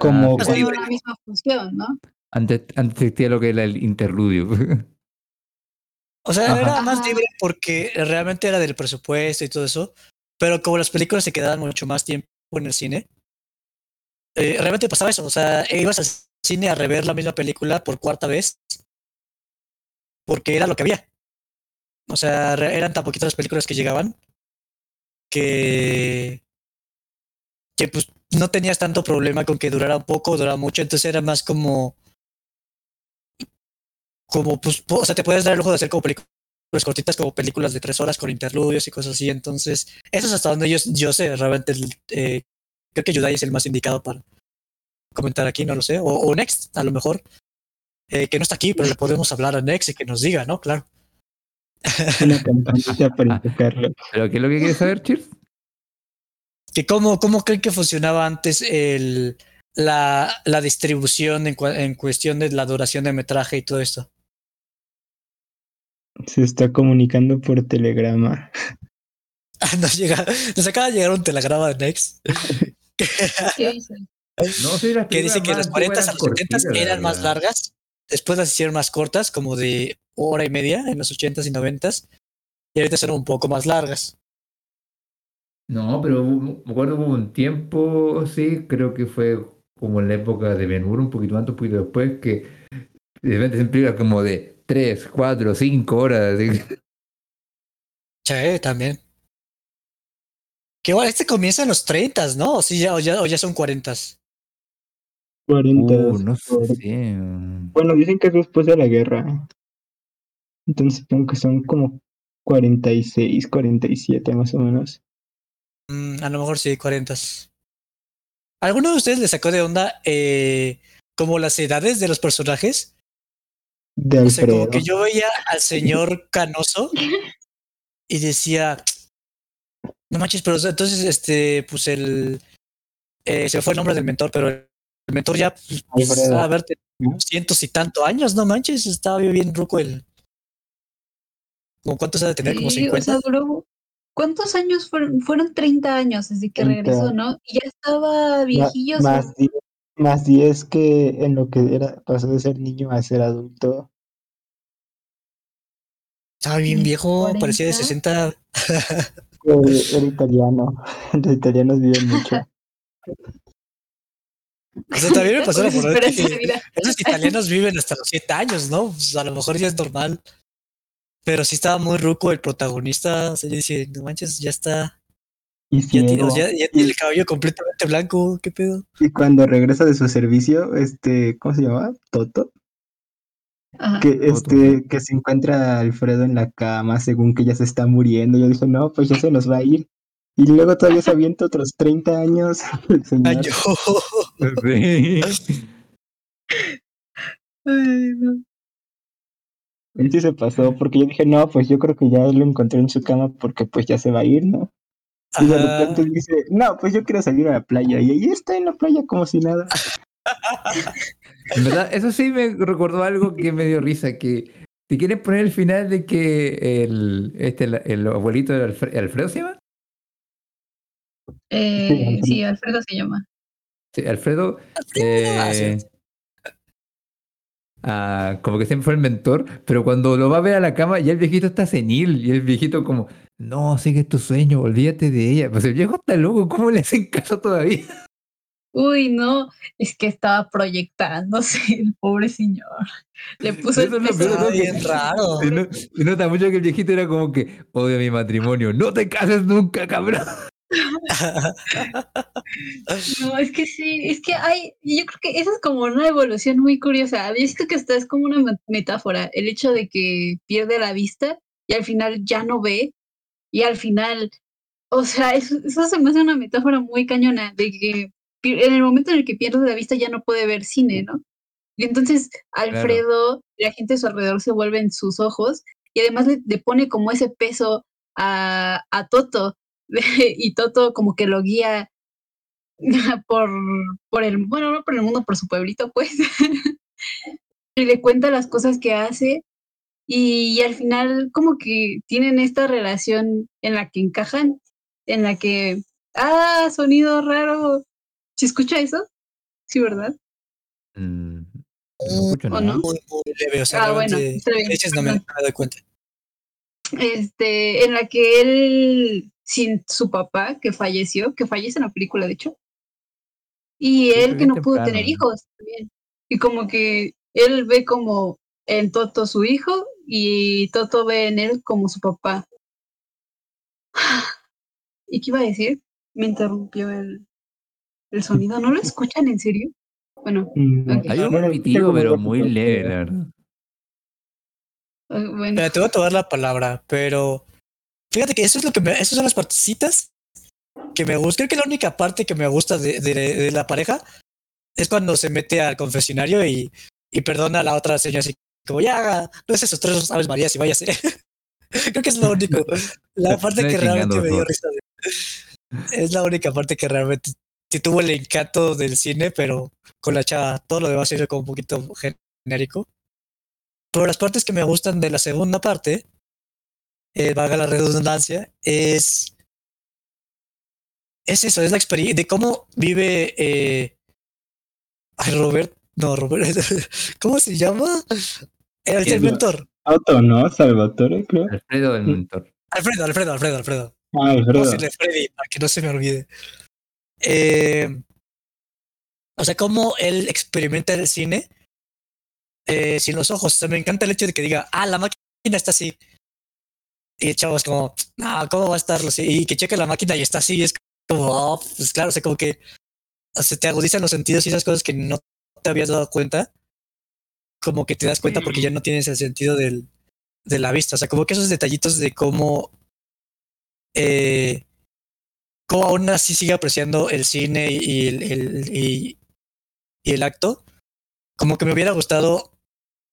[SPEAKER 3] Como
[SPEAKER 1] Pues
[SPEAKER 4] Pero
[SPEAKER 1] digo,
[SPEAKER 3] cuando-
[SPEAKER 4] la misma función, ¿no?
[SPEAKER 2] Antes, antes existía lo que era el interludio.
[SPEAKER 1] O sea,
[SPEAKER 3] Ajá.
[SPEAKER 1] era más libre porque realmente era del presupuesto y todo eso, pero como las películas se quedaban mucho más tiempo en el cine, eh, realmente pasaba eso, o sea, ibas al cine a rever la misma película por cuarta vez porque era lo que había. O sea, eran tan poquitas las películas que llegaban que que pues no tenías tanto problema con que durara un poco durara mucho, entonces era más como como pues, o sea, te puedes dar el lujo de hacer como películas cortitas, como películas de tres horas con interludios y cosas así. Entonces, eso es hasta donde yo, yo sé, realmente, el, eh, creo que Yudai es el más indicado para comentar aquí, no lo sé. O, o Next, a lo mejor, eh, que no está aquí, pero le podemos hablar a Next y que nos diga, ¿no? Claro.
[SPEAKER 3] una campanita para invocarlo.
[SPEAKER 2] ¿Pero qué es lo que quieres saber, Cheers?
[SPEAKER 1] Que cómo, cómo creen que funcionaba antes el, la, la distribución en cuestión de la duración de metraje y todo esto.
[SPEAKER 3] Se está comunicando por telegrama.
[SPEAKER 1] Nos, llega, nos acaba de llegar un telegrama de Next
[SPEAKER 4] ¿Qué dice?
[SPEAKER 2] No, sí, las
[SPEAKER 1] que dice que las 40 a los 70
[SPEAKER 2] cortitas, la
[SPEAKER 1] eran más largas. Después las hicieron más cortas, como de hora y media en los 80s y 90s. Y ahorita son un poco más largas.
[SPEAKER 2] No, pero hubo- me acuerdo hubo un tiempo, sí, creo que fue como en la época de Ben Hur, un poquito antes, un poquito después, que de repente siempre era como de 3, 4, 5 horas.
[SPEAKER 1] Sí, también. Que igual este comienza en los 30, ¿no? O, sí, ya, o, ya, o ya son 40.
[SPEAKER 3] 40.
[SPEAKER 2] Uh, no
[SPEAKER 3] por-
[SPEAKER 2] sé.
[SPEAKER 3] Bueno, dicen que es después de la guerra. Entonces supongo que son como 46, 47 más o menos.
[SPEAKER 1] Mm, a lo mejor sí, 40. ¿Alguno de ustedes le sacó de onda eh, como las edades de los personajes?
[SPEAKER 3] De
[SPEAKER 1] O sea, como que yo veía al señor Canoso y decía, no manches, pero entonces, este, pues el, eh, se fue el nombre del mentor, pero el mentor ya, pues, a ver, cientos y tanto años, no manches, estaba bien ruco el, como cuántos ha de tener, como
[SPEAKER 4] Sí, o
[SPEAKER 1] 50.
[SPEAKER 4] sea, duró. ¿Cuántos años fueron? Fueron 30 años desde que
[SPEAKER 3] 30.
[SPEAKER 4] regresó, ¿no? Y ya estaba viejillo.
[SPEAKER 3] más 10, más 10 que en lo que era, pasó de ser niño a ser adulto.
[SPEAKER 1] Estaba bien
[SPEAKER 4] ¿Mis
[SPEAKER 1] viejo, parecía de
[SPEAKER 4] 40?
[SPEAKER 1] 60.
[SPEAKER 3] Eh, era italiano. Los italianos viven mucho.
[SPEAKER 1] O sea, también me pasó la por que esos italianos viven hasta los 7 años, ¿no? Pues a lo mejor ya es normal. Pero sí estaba muy ruco el protagonista. O sea, yo dije, no manches, ya está.
[SPEAKER 3] Y
[SPEAKER 1] Ya tiene,
[SPEAKER 3] ciego.
[SPEAKER 1] ya, ya tiene el cabello completamente blanco. ¿Qué pedo?
[SPEAKER 3] Y cuando regresa de su servicio, este, ¿cómo se llama? Toto.
[SPEAKER 4] Ajá.
[SPEAKER 3] Que,
[SPEAKER 2] Toto.
[SPEAKER 3] este, que se encuentra a Alfredo en la cama según que ya se está muriendo. Yo dije, no, pues ya se nos va a ir. Y luego todavía se avienta otros 30 años. señor.
[SPEAKER 1] Ay, yo.
[SPEAKER 2] Sí.
[SPEAKER 4] Ay, no.
[SPEAKER 3] Él sí se pasó, porque yo dije, no, pues yo creo que ya lo encontré en su cama porque pues ya se va a ir, ¿no? Y de repente dice, no, pues yo quiero salir a la playa. Y ahí está en la playa como si nada.
[SPEAKER 2] En verdad, eso sí me recordó algo que me dio risa, que te quieren poner el final de que el, este, el, el abuelito de Alfredo, ¿Alfredo se llama?
[SPEAKER 4] Eh, sí, Alfredo se llama.
[SPEAKER 2] Sí, Alfredo,
[SPEAKER 1] Ah,
[SPEAKER 2] eh, ah, como que siempre fue el mentor, pero cuando lo va a ver a la cama, ya el viejito está senil, y el viejito como, no, sigue tu sueño, olvídate de ella. Pues el viejo está loco, ¿cómo le hacen caso todavía?
[SPEAKER 4] Uy, no, es que estaba proyectándose el pobre señor. Le puso el
[SPEAKER 2] Eso es lo
[SPEAKER 4] peso.
[SPEAKER 2] ¿no?
[SPEAKER 1] bien raro.
[SPEAKER 2] Se no- se nota mucho que el viejito era como que, odio mi matrimonio, no te cases nunca, cabrón.
[SPEAKER 4] No, es que sí, es que hay, yo creo que esa es como una evolución muy curiosa. Visto que esta es como una met- metáfora, el hecho de que pierde la vista y al final ya no ve, y al final, o sea, eso, eso se me hace una metáfora muy cañona, de que en el momento en el que pierde la vista ya no puede ver cine, ¿no? Y entonces Alfredo, la gente a su alrededor se vuelve en sus ojos y además le, le pone como ese peso a, a Toto y Toto como que lo guía por, por el, bueno, no por el mundo, por su pueblito, pues. y le cuenta las cosas que hace y, al final como que tienen esta relación en la que encajan, en la que, ah, sonido raro. ¿Se escucha eso? Sí, ¿verdad?
[SPEAKER 2] Mm, no escucho
[SPEAKER 4] ¿O no?
[SPEAKER 1] Muy, muy leve. O sea,
[SPEAKER 4] Ah, bueno, está bien,
[SPEAKER 1] de hecho, no me, me doy cuenta.
[SPEAKER 4] Este, en la que él, sin su papá, que falleció, que fallece en la película, de hecho, y
[SPEAKER 2] Sí,
[SPEAKER 4] él que no pudo tener hijos también. Y como que él ve como en Toto su hijo y Toto ve en él como su papá. ¿Y qué iba a decir? Me interrumpió el, el sonido. ¿No lo escuchan en serio? Bueno,
[SPEAKER 3] Mm.
[SPEAKER 2] Hay un
[SPEAKER 3] como
[SPEAKER 2] pero muy leve,
[SPEAKER 3] pero-
[SPEAKER 2] la verdad.
[SPEAKER 4] eh, bueno.
[SPEAKER 1] Mira, te voy a tomar la palabra, pero fíjate que eso es lo que me, esas son las partecitas que me gusta. Creo que la única parte que me gusta de, de- de la pareja es cuando se mete al confesionario y, y perdona a la otra señora así como ya no es esos tres aves marías y váyase. Creo que es lo único. La parte que realmente me dio risa. Es la única parte que realmente sí tuvo el encanto del cine, pero con la chava, todo lo demás es como un poquito genérico. Pero las partes que me gustan de la segunda parte, eh, valga la redundancia, es es eso, es la experiencia de cómo vive eh, ay, Robert, no, Robert, ¿cómo se llama? El, el mentor.
[SPEAKER 3] Otto, ¿no? Salvatore, creo.
[SPEAKER 2] Alfredo del mentor.
[SPEAKER 1] Alfredo, Alfredo, Alfredo, Alfredo.
[SPEAKER 3] Ah, Alfredo.
[SPEAKER 1] Vamos a decirle Freddy, para que no se me olvide. Eh, o sea, cómo él experimenta el cine eh, sin los ojos. O sea, me encanta el hecho de que diga, ah, la máquina está así. Y el chavo es como, no, ¿cómo va a estarlo así? Y que cheque la máquina y está así. Y es como, oh, pues claro, o sea, como que se te agudizan los sentidos y esas cosas que no te habías dado cuenta. Como que te das cuenta porque ya no tienes el sentido del, de la vista. O sea, como que esos detallitos de cómo. Eh, cómo aún así sigue apreciando el cine y el, y, el acto. Como que me hubiera gustado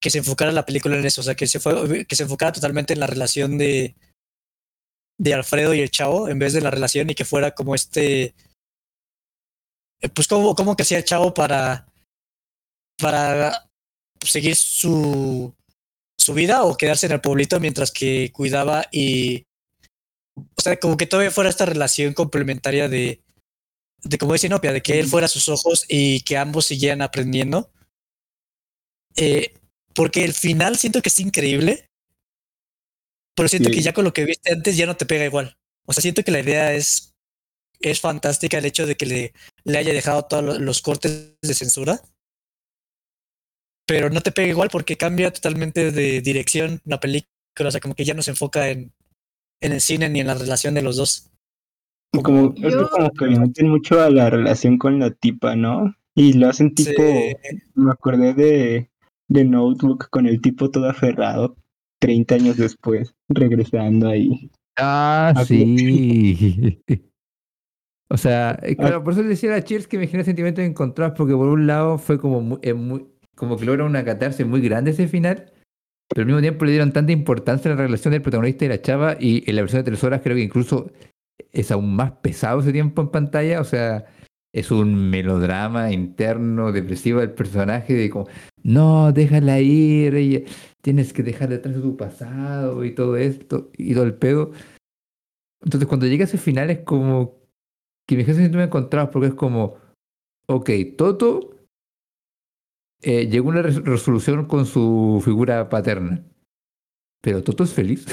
[SPEAKER 1] que se enfocara la película en eso. O sea, que se, que se enfocara totalmente en la relación de, de Alfredo y el chavo en vez de la relación y que fuera como este. eh, Pues como, como que hacía el chavo para. para seguir su, su vida o quedarse en el pueblito mientras que cuidaba y. O sea, como que todavía fuera esta relación complementaria de. de como dice Inopia, de que él fuera sus ojos y que ambos siguieran aprendiendo. Eh, porque el final siento que es increíble. Pero siento
[SPEAKER 3] Sí.
[SPEAKER 1] que ya con lo que viste antes ya no te pega igual. O sea, siento que la idea es. Es fantástica el hecho de que le, le haya dejado todos lo- los cortes de censura. Pero no te pega igual porque cambia totalmente de dirección la película. O sea, como que ya no se enfoca en, en el cine ni en la relación de los dos.
[SPEAKER 3] Como,
[SPEAKER 4] Yo-
[SPEAKER 3] como que le meten mucho a la relación con la tipa, ¿no? Y lo hacen tipo,
[SPEAKER 1] Sí.
[SPEAKER 3] me acordé de, de Notebook con el tipo todo aferrado, 30 años después, regresando ahí.
[SPEAKER 2] Ah,
[SPEAKER 3] Ah,
[SPEAKER 2] sí. O sea, eh, claro, por eso le decía a Cheers que me genera sentimientos encontrados, porque por un lado fue como muy, eh, muy- como que logra una catarsis muy grande ese final, pero al mismo tiempo le dieron tanta importancia a la relación del protagonista y la chava, y en la versión de tres horas creo que incluso es aún más pesado ese tiempo en pantalla, o sea, es un melodrama interno, depresivo del personaje, de como, no, déjala ir, tienes que dejar detrás de tu pasado y todo esto, y todo el pedo. Entonces, cuando llega ese final es como que me genera sentimientos encontrados porque es como, ok, Toto eh, llegó una res- resolución con su figura paterna, pero Toto es feliz.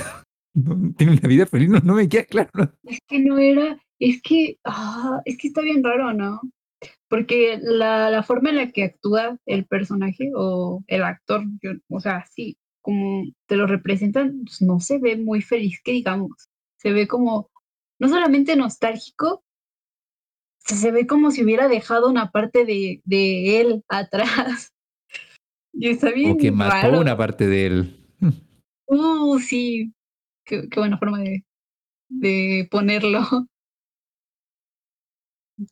[SPEAKER 2] Tiene una vida feliz, no, no me queda claro.
[SPEAKER 4] Es que no era, es que, ah, es que está bien raro, ¿no? Porque la, forma en la que actúa el personaje o el actor, o sea, sí, como te lo representan, pues, no se ve muy feliz, que digamos. Se ve como, no solamente nostálgico, se ve como si hubiera dejado una parte de, de él atrás. Y está bien
[SPEAKER 2] Como que mató
[SPEAKER 4] raro.
[SPEAKER 2] una parte de él.
[SPEAKER 4] Uh, sí, qué, qué buena forma de, de ponerlo.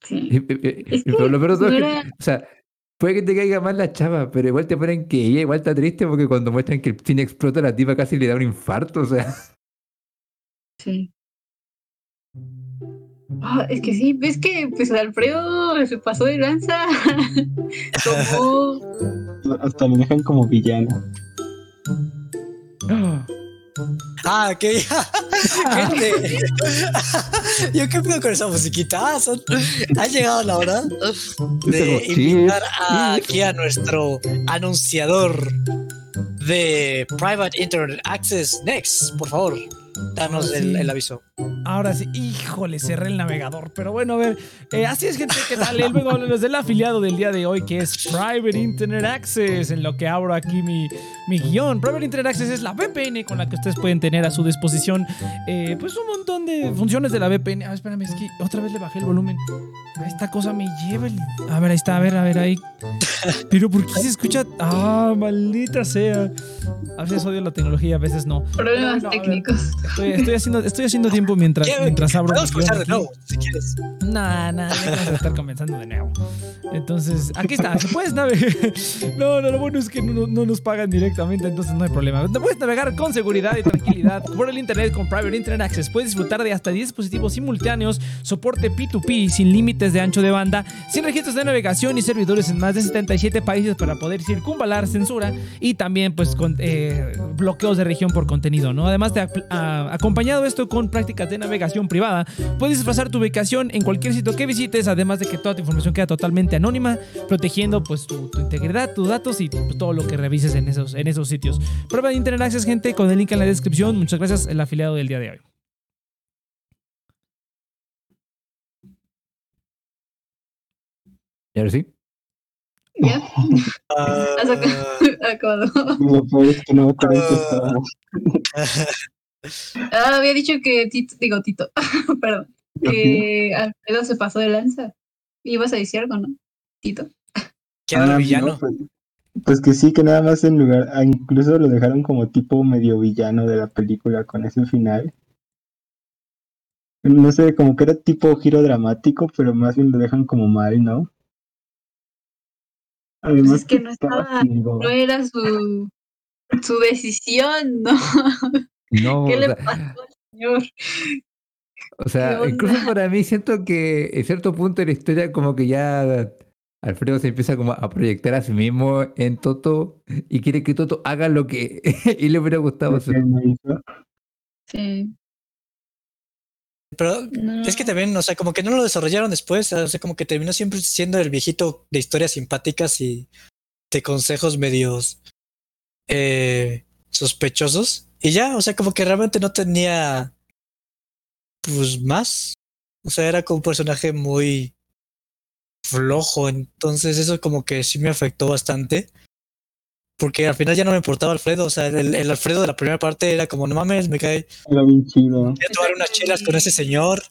[SPEAKER 4] Sí.
[SPEAKER 2] Y- y- y-
[SPEAKER 4] Es
[SPEAKER 2] pero
[SPEAKER 4] que
[SPEAKER 2] lo peor
[SPEAKER 4] no
[SPEAKER 2] es que,
[SPEAKER 4] era-
[SPEAKER 2] o sea, puede que te caiga mal la chava, pero igual te ponen que ella igual está triste porque cuando muestran que el cine explota, la tipa casi le da un infarto, o sea.
[SPEAKER 4] Sí. Ah, es que sí, ves que pues Alfredo se pasó de lanza. Tomó.
[SPEAKER 3] Hasta lo dejan como villano.
[SPEAKER 1] Ah, ok. Gente. Yo qué pedo con esa musiquita. Ah, son- Ha llegado la hora de invitar a- aquí a nuestro anunciador de Private Internet Access Next. Por favor, danos el,
[SPEAKER 5] Sí.
[SPEAKER 1] el aviso.
[SPEAKER 5] Ahora sí, híjole, cerré el navegador. Pero bueno, a ver, eh, así es, gente, ¿qué tal? El a hablarles del afiliado del día de hoy, que es Private Internet Access, en lo que abro aquí mi, mi guion. Private Internet Access es la VPN con la que ustedes pueden tener a su disposición, eh, pues un montón de funciones de la VPN. Ah, espérame, es que otra vez le bajé el volumen. Esta cosa me lleva el... A ver, ahí está, a ver, a ver, ahí. Pero ¿por qué se escucha? Ah, maldita sea. A veces odio la tecnología, a veces no.
[SPEAKER 4] Problemas
[SPEAKER 5] No, a ver.
[SPEAKER 4] técnicos.
[SPEAKER 5] Estoy, estoy haciendo, estoy haciendo tiempo mientras, mientras abro
[SPEAKER 1] Podemos comenzar de nuevo, si quieres.
[SPEAKER 5] Nah, ya vamos a estar comenzando de nuevo. Entonces, aquí está, puedes navegar. No, no, lo bueno es que no, no nos pagan directamente, entonces no hay problema. Puedes navegar con seguridad y tranquilidad por el internet con Private Internet Access. Puedes disfrutar de hasta 10 dispositivos simultáneos, soporte P2P sin límites de ancho de banda, sin registros de navegación y servidores en más de 77 países para poder circunvalar censura y también, pues, con eh, bloqueos de región por contenido, ¿no? Además, de acompañado esto con prácticas de navegación privada. Puedes pasar tu ubicación en cualquier sitio que visites, además de que toda tu información queda totalmente anónima, protegiendo pues tu, tu integridad, tus datos y todo lo que revises en esos, en esos sitios. Prueba de Internet Access, gente, con el link en la descripción. Muchas gracias, el afiliado del día de hoy.
[SPEAKER 2] ¿Y ahora sí?
[SPEAKER 4] ¿Ya? Has ac- acabado.
[SPEAKER 3] Lo peor es que no estaba.
[SPEAKER 4] Ah, había dicho que Tito, digo Tito, perdón, que Alfredo se pasó de lanza. Ibas a decir algo, ¿no? Tito.
[SPEAKER 1] ¿Quién era
[SPEAKER 3] Ah,
[SPEAKER 1] el villano?
[SPEAKER 3] no, pues, pues que sí, que nada más en lugar, ah, incluso lo dejaron como tipo medio villano de la película con ese final. No sé, como que era tipo giro dramático, pero más bien lo dejan como mal, ¿no? Además
[SPEAKER 4] Pues es que no estaba-
[SPEAKER 3] ciego.
[SPEAKER 4] No era su, su decisión, ¿no?
[SPEAKER 2] No,
[SPEAKER 4] ¿Qué le pasó al señor?
[SPEAKER 2] O sea,
[SPEAKER 4] ¿Qué
[SPEAKER 2] incluso para mí siento que en cierto punto de la historia como que ya Alfredo se empieza como a proyectar a sí mismo en Toto y quiere que Toto haga lo que y le hubiera gustado hacer.
[SPEAKER 4] Sí.
[SPEAKER 1] Pero
[SPEAKER 4] No.
[SPEAKER 1] es que también, o sea, como que no lo desarrollaron después, o sea, como que terminó siempre siendo el viejito de historias simpáticas y de consejos medios eh, sospechosos. Y ya, o sea, como que realmente no tenía, pues, más. O sea, era como un personaje muy flojo, entonces eso como que sí me afectó bastante. Porque al final ya no me importaba Alfredo, o sea, el, el Alfredo de la primera parte era como, no mames, me cae,
[SPEAKER 3] Era bien chido.
[SPEAKER 1] voy a tomar unas chelas con ese señor.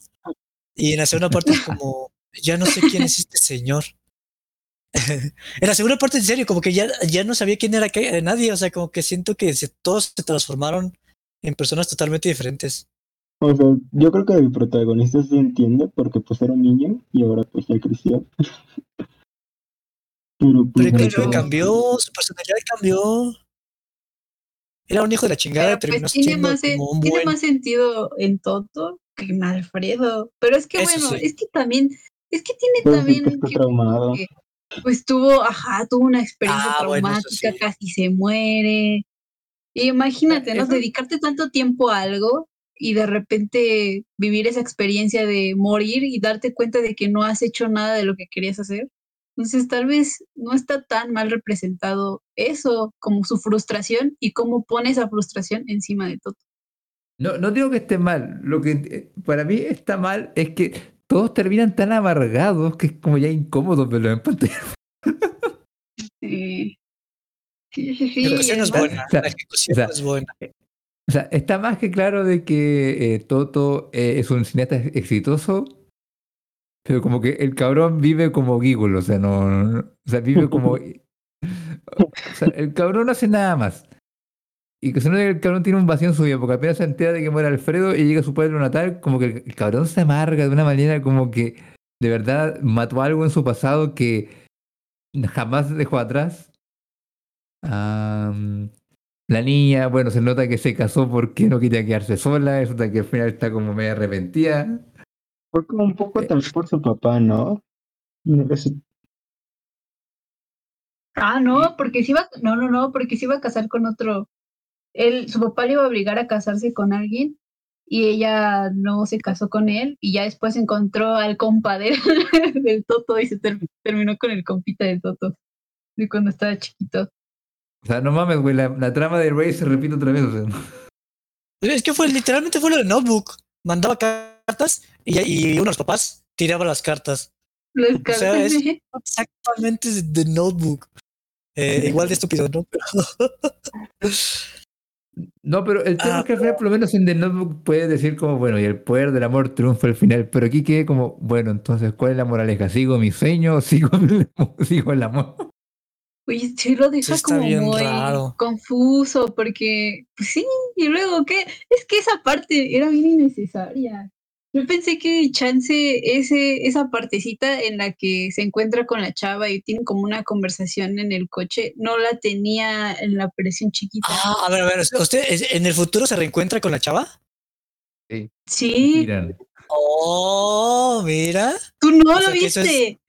[SPEAKER 1] Y en la segunda parte es como, ya no sé quién es este señor. en la segunda parte, en serio, como que ya, ya no sabía quién era que- nadie. O sea, como que siento que se- todos se transformaron en personas totalmente diferentes.
[SPEAKER 3] O sea, yo creo que el protagonista se entiende porque pues era un niño y ahora pues ya creció. Pero pues
[SPEAKER 1] Pero
[SPEAKER 3] otro-
[SPEAKER 1] cambió, su personalidad cambió. Era un hijo de la chingada
[SPEAKER 4] Pero,
[SPEAKER 1] terminó
[SPEAKER 4] pues, tiene, más, sen-
[SPEAKER 1] como un
[SPEAKER 4] tiene
[SPEAKER 1] buen.
[SPEAKER 4] más sentido en Toto que en Alfredo. Pero es que
[SPEAKER 1] Eso
[SPEAKER 4] bueno,
[SPEAKER 1] sí.
[SPEAKER 4] es que también, es que tiene también
[SPEAKER 3] decir que está
[SPEAKER 4] que-
[SPEAKER 3] traumado.
[SPEAKER 4] que, pues tuvo, ajá, tuvo una experiencia
[SPEAKER 1] Ah, bueno,
[SPEAKER 4] traumática,
[SPEAKER 1] sí.
[SPEAKER 4] casi se muere. Y imagínate, ¿no?
[SPEAKER 1] Eso-
[SPEAKER 4] Dedicarte tanto tiempo a algo y de repente vivir esa experiencia de morir y darte cuenta de que no has hecho nada de lo que querías hacer. Entonces, tal vez no está tan mal representado eso como su frustración y cómo pone esa frustración encima de todo.
[SPEAKER 2] No, no digo que esté mal, lo que eh, para mí está mal es que todos terminan tan amargados que es como ya incómodo verlo en pantalla.
[SPEAKER 4] Sí, sí, sí. sí,
[SPEAKER 1] La ejecución es buena.
[SPEAKER 2] o sea,
[SPEAKER 1] La ejecución
[SPEAKER 2] o sea,
[SPEAKER 1] es buena.
[SPEAKER 2] O sea, está más que claro de que eh, Toto eh, es un cineasta ex- exitoso, pero como que el cabrón vive como Giggle, o sea, no, no- o sea, vive como... o sea, el cabrón no hace nada más. Y que se nota que el cabrón tiene un vacío en su vida, porque apenas se entera de que muere Alfredo y llega a su pueblo natal, como que el, cabrón se amarga de una manera como que de verdad mató algo en su pasado que jamás dejó atrás. La niña, bueno, se nota que se casó porque no quería quedarse sola, resulta que al final está como medio arrepentida.
[SPEAKER 3] Fue como un poco también por su papá, ¿no?
[SPEAKER 4] Ah, no, porque se iba, no, no, no, porque se iba a casar con otro. Él, su papá le iba a obligar a casarse con alguien y ella no se casó con él y ya después encontró al compa de- del Toto y se ter- terminó con el compita del Toto de cuando estaba chiquito.
[SPEAKER 2] O sea, no mames, güey, la, la trama de Ray se repite otra vez. O sea,
[SPEAKER 1] Es que fue literalmente fue lo de Notebook. Mandaba cartas y, y uno de los papás tiraba las cartas.
[SPEAKER 4] Los
[SPEAKER 1] O sea, es-
[SPEAKER 4] cartas-
[SPEAKER 1] Exactamente de Notebook. Eh, igual de estúpido, ¿no?
[SPEAKER 2] No, pero el tema
[SPEAKER 1] Ah,
[SPEAKER 2] es que al final, por lo menos en The Notebook, puedes decir como, bueno, y el poder del amor triunfa al final, pero aquí quedé como, bueno, entonces, ¿cuál es la moraleja? ¿Sigo mi sueño o sigo, el- sigo el amor?
[SPEAKER 4] Oye, sí lo deja como muy
[SPEAKER 1] raro.
[SPEAKER 4] confuso porque, pues sí, y luego, ¿qué? Es que esa parte era bien innecesaria. Yo pensé que chance ese, esa partecita en la que se encuentra con la chava y tienen como una conversación en el coche, no la tenía en la versión chiquita.
[SPEAKER 1] Ah, a ver, a ver, ¿usted en el futuro se reencuentra con la chava?
[SPEAKER 4] sí,
[SPEAKER 2] Miran.
[SPEAKER 1] Oh, mira.
[SPEAKER 4] tú no
[SPEAKER 1] o
[SPEAKER 4] lo
[SPEAKER 1] sea es-
[SPEAKER 4] viste.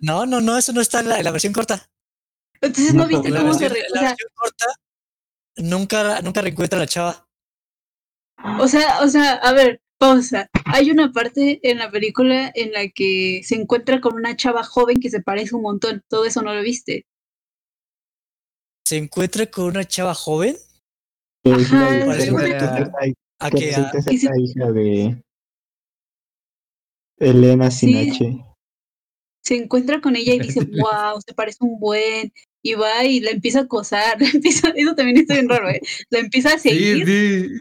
[SPEAKER 1] No, no, no, eso no está en la, en la versión corta.
[SPEAKER 4] Entonces no
[SPEAKER 3] No,
[SPEAKER 4] viste cómo se...
[SPEAKER 1] versión,
[SPEAKER 4] re-
[SPEAKER 1] en
[SPEAKER 4] o
[SPEAKER 1] la versión corta nunca, nunca reencuentra a la chava.
[SPEAKER 4] O sea, o sea, a ver, pausa. Hay una parte en la película en la que se encuentra con una chava joven que se parece un montón. Todo eso no lo viste.
[SPEAKER 1] ¿Se encuentra con una chava joven?
[SPEAKER 3] Es la-
[SPEAKER 4] Ajá,
[SPEAKER 2] una-
[SPEAKER 3] ser la- hija de Elena
[SPEAKER 4] Sí.
[SPEAKER 3] Sinache.
[SPEAKER 4] Se encuentra con ella y dice, wow, se parece un buen. Y va y la empieza a acosar. la empieza- eso también está bien raro, ¿eh? La empieza a seguir.
[SPEAKER 2] Sí, sí.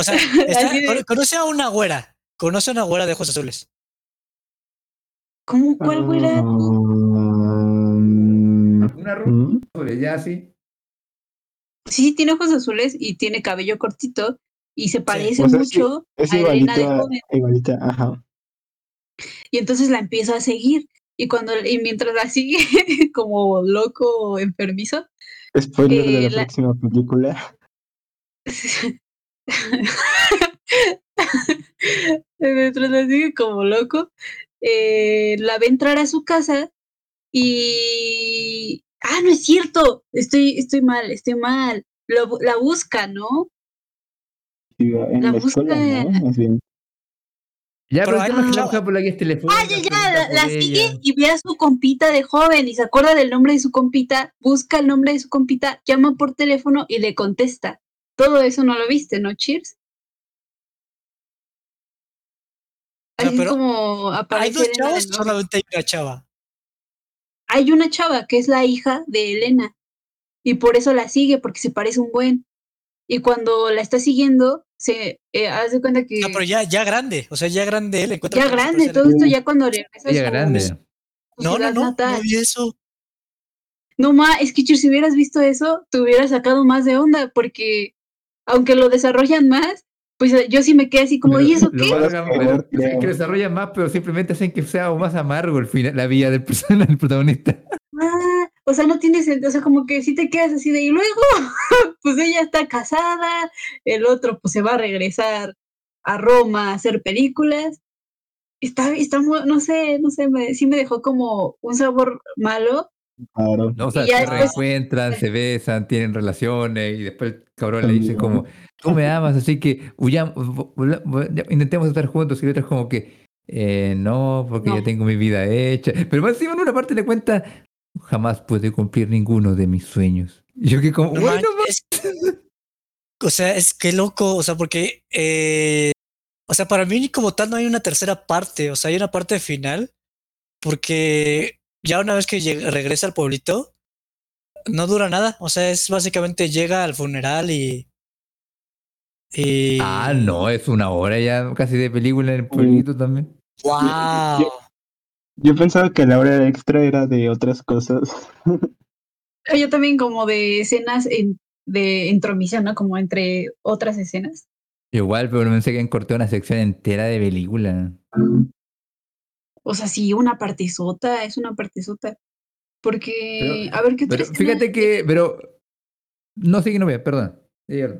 [SPEAKER 1] O sea, está-
[SPEAKER 4] de-
[SPEAKER 1] conoce a una güera. Conoce a una güera de ojos azules.
[SPEAKER 4] ¿Cómo cuál güera?
[SPEAKER 3] Mm,
[SPEAKER 2] Una
[SPEAKER 3] ¿mm?
[SPEAKER 2] rubia, ya sí.
[SPEAKER 4] Sí, tiene ojos azules y tiene cabello cortito y se parece
[SPEAKER 3] O sea, sí,
[SPEAKER 4] mucho
[SPEAKER 3] Es
[SPEAKER 4] a Elena de joven.
[SPEAKER 3] igualita, ajá.
[SPEAKER 4] Y entonces la empieza a seguir. Y cuando y mientras la sigue como loco o enfermizo,
[SPEAKER 3] Spoiler de
[SPEAKER 4] Eh,
[SPEAKER 3] la,
[SPEAKER 4] la-
[SPEAKER 3] próxima película.
[SPEAKER 4] mientras la sigue como loco, eh, la ve entrar a su casa y ah, no es cierto, estoy, estoy mal, estoy mal. Lo la busca, ¿no?
[SPEAKER 3] Sí, En
[SPEAKER 4] La
[SPEAKER 3] la, escuela,
[SPEAKER 4] busca-.
[SPEAKER 2] Ya,
[SPEAKER 1] Pero
[SPEAKER 2] pero
[SPEAKER 1] hay
[SPEAKER 2] es que la por la guía telefónica.
[SPEAKER 4] Ah, ya, ya, la,
[SPEAKER 2] ella.
[SPEAKER 4] sigue y ve a su compita de joven y se acuerda del nombre de su compita, busca el nombre de su compita, llama por teléfono y le contesta. Todo eso no lo viste, ¿no, Cheers?
[SPEAKER 1] O sea,
[SPEAKER 4] Así es
[SPEAKER 1] pero
[SPEAKER 4] como
[SPEAKER 1] ¿Hay dos chavos?
[SPEAKER 4] nuevo.
[SPEAKER 1] Solamente hay una chava.
[SPEAKER 4] Hay una chava que es la hija de Elena y por eso la sigue, porque se parece un buen. Y cuando la está siguiendo, se eh, hace cuenta que
[SPEAKER 1] No, pero ya, ya grande. O sea, ya grande él encuentra
[SPEAKER 4] ya grande, todo esto ya cuando regresa a
[SPEAKER 2] Ella
[SPEAKER 4] su-
[SPEAKER 2] grande.
[SPEAKER 4] su
[SPEAKER 1] No, no, no.
[SPEAKER 4] natal.
[SPEAKER 1] No vi eso.
[SPEAKER 4] No, ma, es que Chir, si hubieras visto eso, te hubieras sacado más de onda, porque aunque lo desarrollan más, pues eh, yo sí me quedé así como,
[SPEAKER 2] Pero
[SPEAKER 4] ¿y eso
[SPEAKER 2] lo
[SPEAKER 4] qué?
[SPEAKER 2] es que desarrollan más, pero simplemente hacen que sea más amargo el final, la vida del, persona, del protagonista.
[SPEAKER 4] Ah, o sea, no tiene sentido, o sea, como que si te quedas así de, y luego, pues ella está casada, el otro pues se va a regresar a Roma a hacer películas. Está, está muy, no sé, no sé, me, sí me dejó como un sabor malo.
[SPEAKER 3] Claro.
[SPEAKER 2] ¿no? O sea, se
[SPEAKER 4] después-
[SPEAKER 2] reencuentran, se besan, tienen relaciones y después cabrón le dice como, tú me amas, así que huyamos, intentemos estar juntos y el otro es como que, "Eh, no, porque
[SPEAKER 4] No.
[SPEAKER 2] ya tengo mi vida hecha. Pero más encima en una parte le cuenta, jamás pude cumplir ninguno de mis sueños. Y yo que como,
[SPEAKER 1] No
[SPEAKER 2] bueno.
[SPEAKER 1] O sea, es que loco. O sea, porque. eh, o sea, para mí, como tal, no hay una tercera parte. O sea, hay una parte final. Porque ya una vez que regresa al pueblito, no dura nada. O sea, es básicamente llega al funeral y. y
[SPEAKER 2] ah, no, es una hora ya casi de película en el pueblito también.
[SPEAKER 1] ¡Wow!
[SPEAKER 3] Yo pensaba que la hora extra era de otras cosas.
[SPEAKER 4] Ah, Yo también como de escenas en- de intromisión, ¿no? Como entre otras escenas.
[SPEAKER 2] Igual, pero no pensé que cortado una sección entera de película.
[SPEAKER 4] O sea, sí, una partezota, es una partezota. Porque,
[SPEAKER 2] Pero-
[SPEAKER 4] a ver, ¿qué
[SPEAKER 2] Pero fíjate que, pero, no sé que no vea, perdón.
[SPEAKER 4] Eh,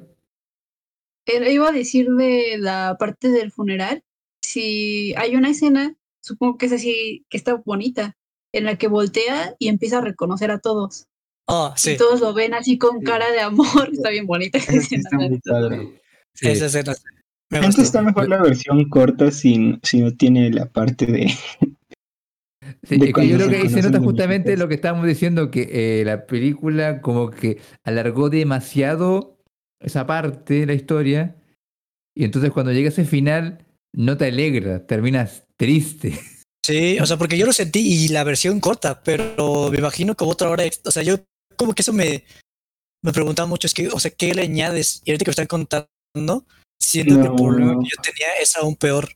[SPEAKER 4] Iba a decir de la parte del funeral. Si hay una escena, supongo que es así, que está bonita, en la que voltea y empieza a reconocer a todos.
[SPEAKER 1] Oh,
[SPEAKER 4] Y
[SPEAKER 1] sí.
[SPEAKER 4] todos lo ven así con
[SPEAKER 2] Sí.
[SPEAKER 4] cara de amor. Está bien bonita esa escena.
[SPEAKER 3] está muy padre.
[SPEAKER 2] Sí.
[SPEAKER 1] Esa escena. Me
[SPEAKER 3] Antes
[SPEAKER 1] gustó.
[SPEAKER 3] está mejor la versión corta si, si no tiene la parte de...
[SPEAKER 2] Sí, es que yo creo
[SPEAKER 3] se
[SPEAKER 2] que ahí se nota justamente lo que estábamos diciendo, que eh, la película como que alargó demasiado esa parte de la historia y entonces cuando llega ese final no te alegra, terminas triste.
[SPEAKER 1] Sí, o sea, porque yo lo sentí y la versión corta, pero me imagino como otra hora. O sea, yo como que eso me, me preguntaba mucho, es que, o sea, ¿qué le añades? Y ahorita que me están contando, siento que el
[SPEAKER 3] No.
[SPEAKER 1] que yo tenía es aún peor.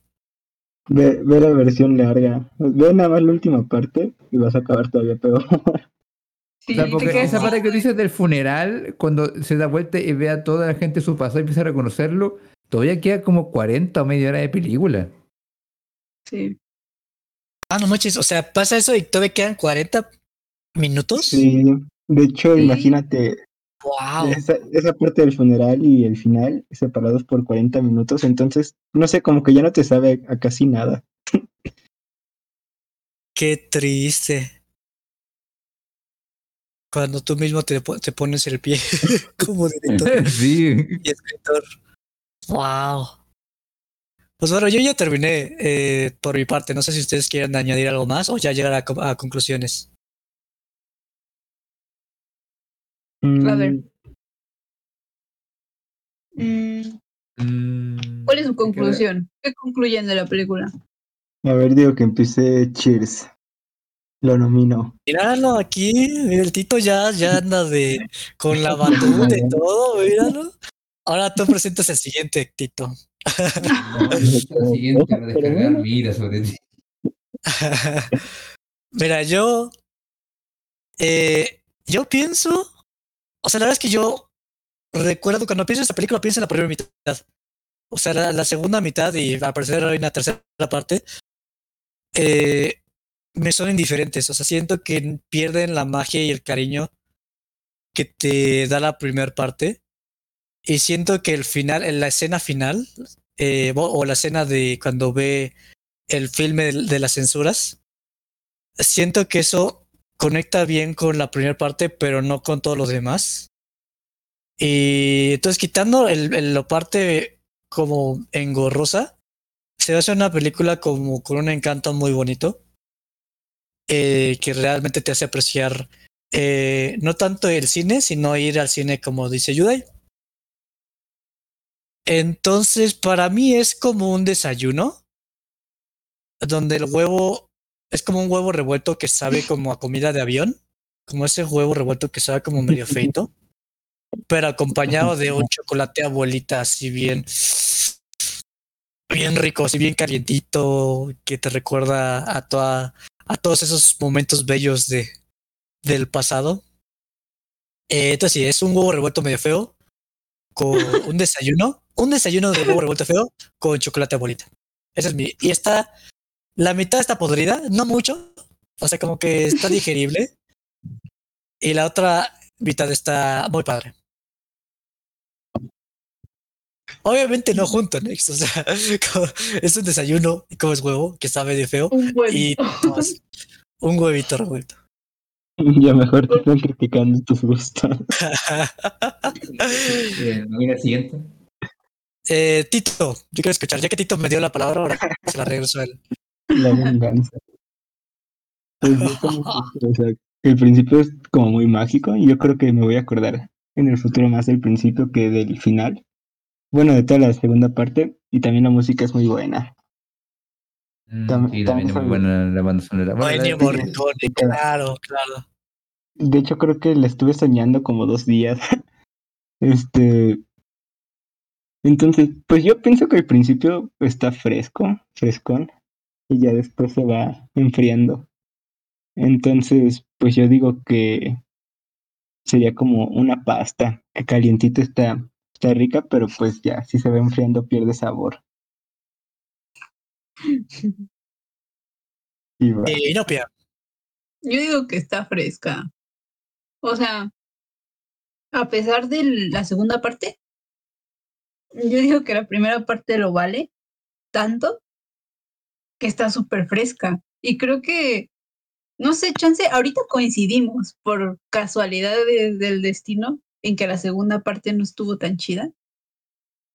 [SPEAKER 3] Ve, ve la versión larga. Ve nada más la última parte y vas a acabar todavía peor.
[SPEAKER 4] Sí,
[SPEAKER 2] O sea, porque esa parte que dices del funeral, cuando se da vuelta y ve a toda la gente su pasado y empieza a reconocerlo, todavía queda como 40 o media hora de película.
[SPEAKER 4] Sí.
[SPEAKER 1] Ah, no manches, o sea, pasa eso y todavía quedan 40 minutos.
[SPEAKER 3] Sí. De hecho,
[SPEAKER 4] Sí.
[SPEAKER 3] imagínate
[SPEAKER 1] Wow.
[SPEAKER 3] esa, esa parte del funeral y el final separados por 40 minutos. Entonces, no sé, como que ya no te sabe a casi nada.
[SPEAKER 1] Qué triste. Cuando tú mismo te, te pones el pie como director
[SPEAKER 2] sí.
[SPEAKER 1] y escritor. Wow. Pues bueno, yo ya terminé eh, por mi parte. No sé si ustedes quieren añadir algo más o ya llegar a conclusiones.
[SPEAKER 4] A ver.
[SPEAKER 3] Mm,
[SPEAKER 4] Mm,
[SPEAKER 2] Mm,
[SPEAKER 4] ¿Cuál es su conclusión? ¿Qué concluyen de la película?
[SPEAKER 3] A ver, digo que empiece Cheers. Lo nomino.
[SPEAKER 1] Míralo aquí, mira, el Tito ya, ya anda de con la batuta y todo, míralo. Ahora tú presentas el siguiente, Tito.
[SPEAKER 2] La siguiente para descargar mi ira sobre ti.
[SPEAKER 1] Mira, yo. eh, yo pienso. O sea, la verdad es que yo recuerdo cuando pienso en esta película, pienso en la primera mitad. O sea, la, la segunda mitad y al parecer hay una tercera parte. eh, me son indiferentes. O sea, siento que pierden la magia y el cariño que te da la primera parte. Y siento que el final, en la escena final, eh, o la escena de cuando ve el filme de, de las censuras, siento que eso conecta bien con la primera parte, pero no con todos los demás. Y entonces quitando el, la parte como engorrosa, se hace una película como con un encanto muy bonito, eh, que realmente te hace apreciar eh, no tanto el cine, sino ir al cine como dice Yudai. Entonces, para mí es como un desayuno, donde el huevo es como un huevo revuelto que sabe como a comida de avión, como ese huevo revuelto que sabe como medio feito, pero acompañado de un chocolate abuelita así bien, bien rico, así bien calientito, que te recuerda a toda, a todos esos momentos bellos de, del pasado. Eh, entonces sí, es un huevo revuelto medio feo, con un desayuno, un desayuno de huevo revuelto feo con chocolate abuelita. Ese es mi, y está, la mitad está podrida, no mucho, o sea, como que está digerible. Y la otra mitad está muy padre. Obviamente no junto, Nex. O sea, es un desayuno y comes huevo que sabe de feo
[SPEAKER 4] Un
[SPEAKER 1] y tomas un huevito revuelto.
[SPEAKER 3] Ya mejor te están criticando tus gustos.
[SPEAKER 2] Eh, ¿no viene el siguiente?
[SPEAKER 1] eh, Tito, yo quiero escuchar, ya que Tito me dio la palabra, ahora se la regreso a él.
[SPEAKER 3] La venganza. Pues yo como que, o sea, el principio es como muy mágico y yo creo que me voy a acordar en el futuro más del principio que del final. Bueno, de toda la segunda parte y también la música es muy buena.
[SPEAKER 2] Mm,
[SPEAKER 3] Tam-
[SPEAKER 2] sí, también es muy buena la banda sonora. Bueno, de-
[SPEAKER 1] Morricone, claro, claro.
[SPEAKER 3] De hecho, creo que la estuve soñando como dos días. Este. Entonces, pues yo pienso que al principio está fresco, frescón, y ya después se va enfriando. Entonces, pues yo digo que sería como una pasta, que calientita está, está rica, pero pues ya, si se va enfriando pierde sabor. Y va.
[SPEAKER 1] Eh,
[SPEAKER 4] Yo digo que está fresca. O sea, a pesar de la segunda parte, yo digo que la primera parte lo vale tanto que está súper fresca. Y creo que, no sé, chance, ahorita coincidimos por casualidad de- del destino en que la segunda parte no estuvo tan chida.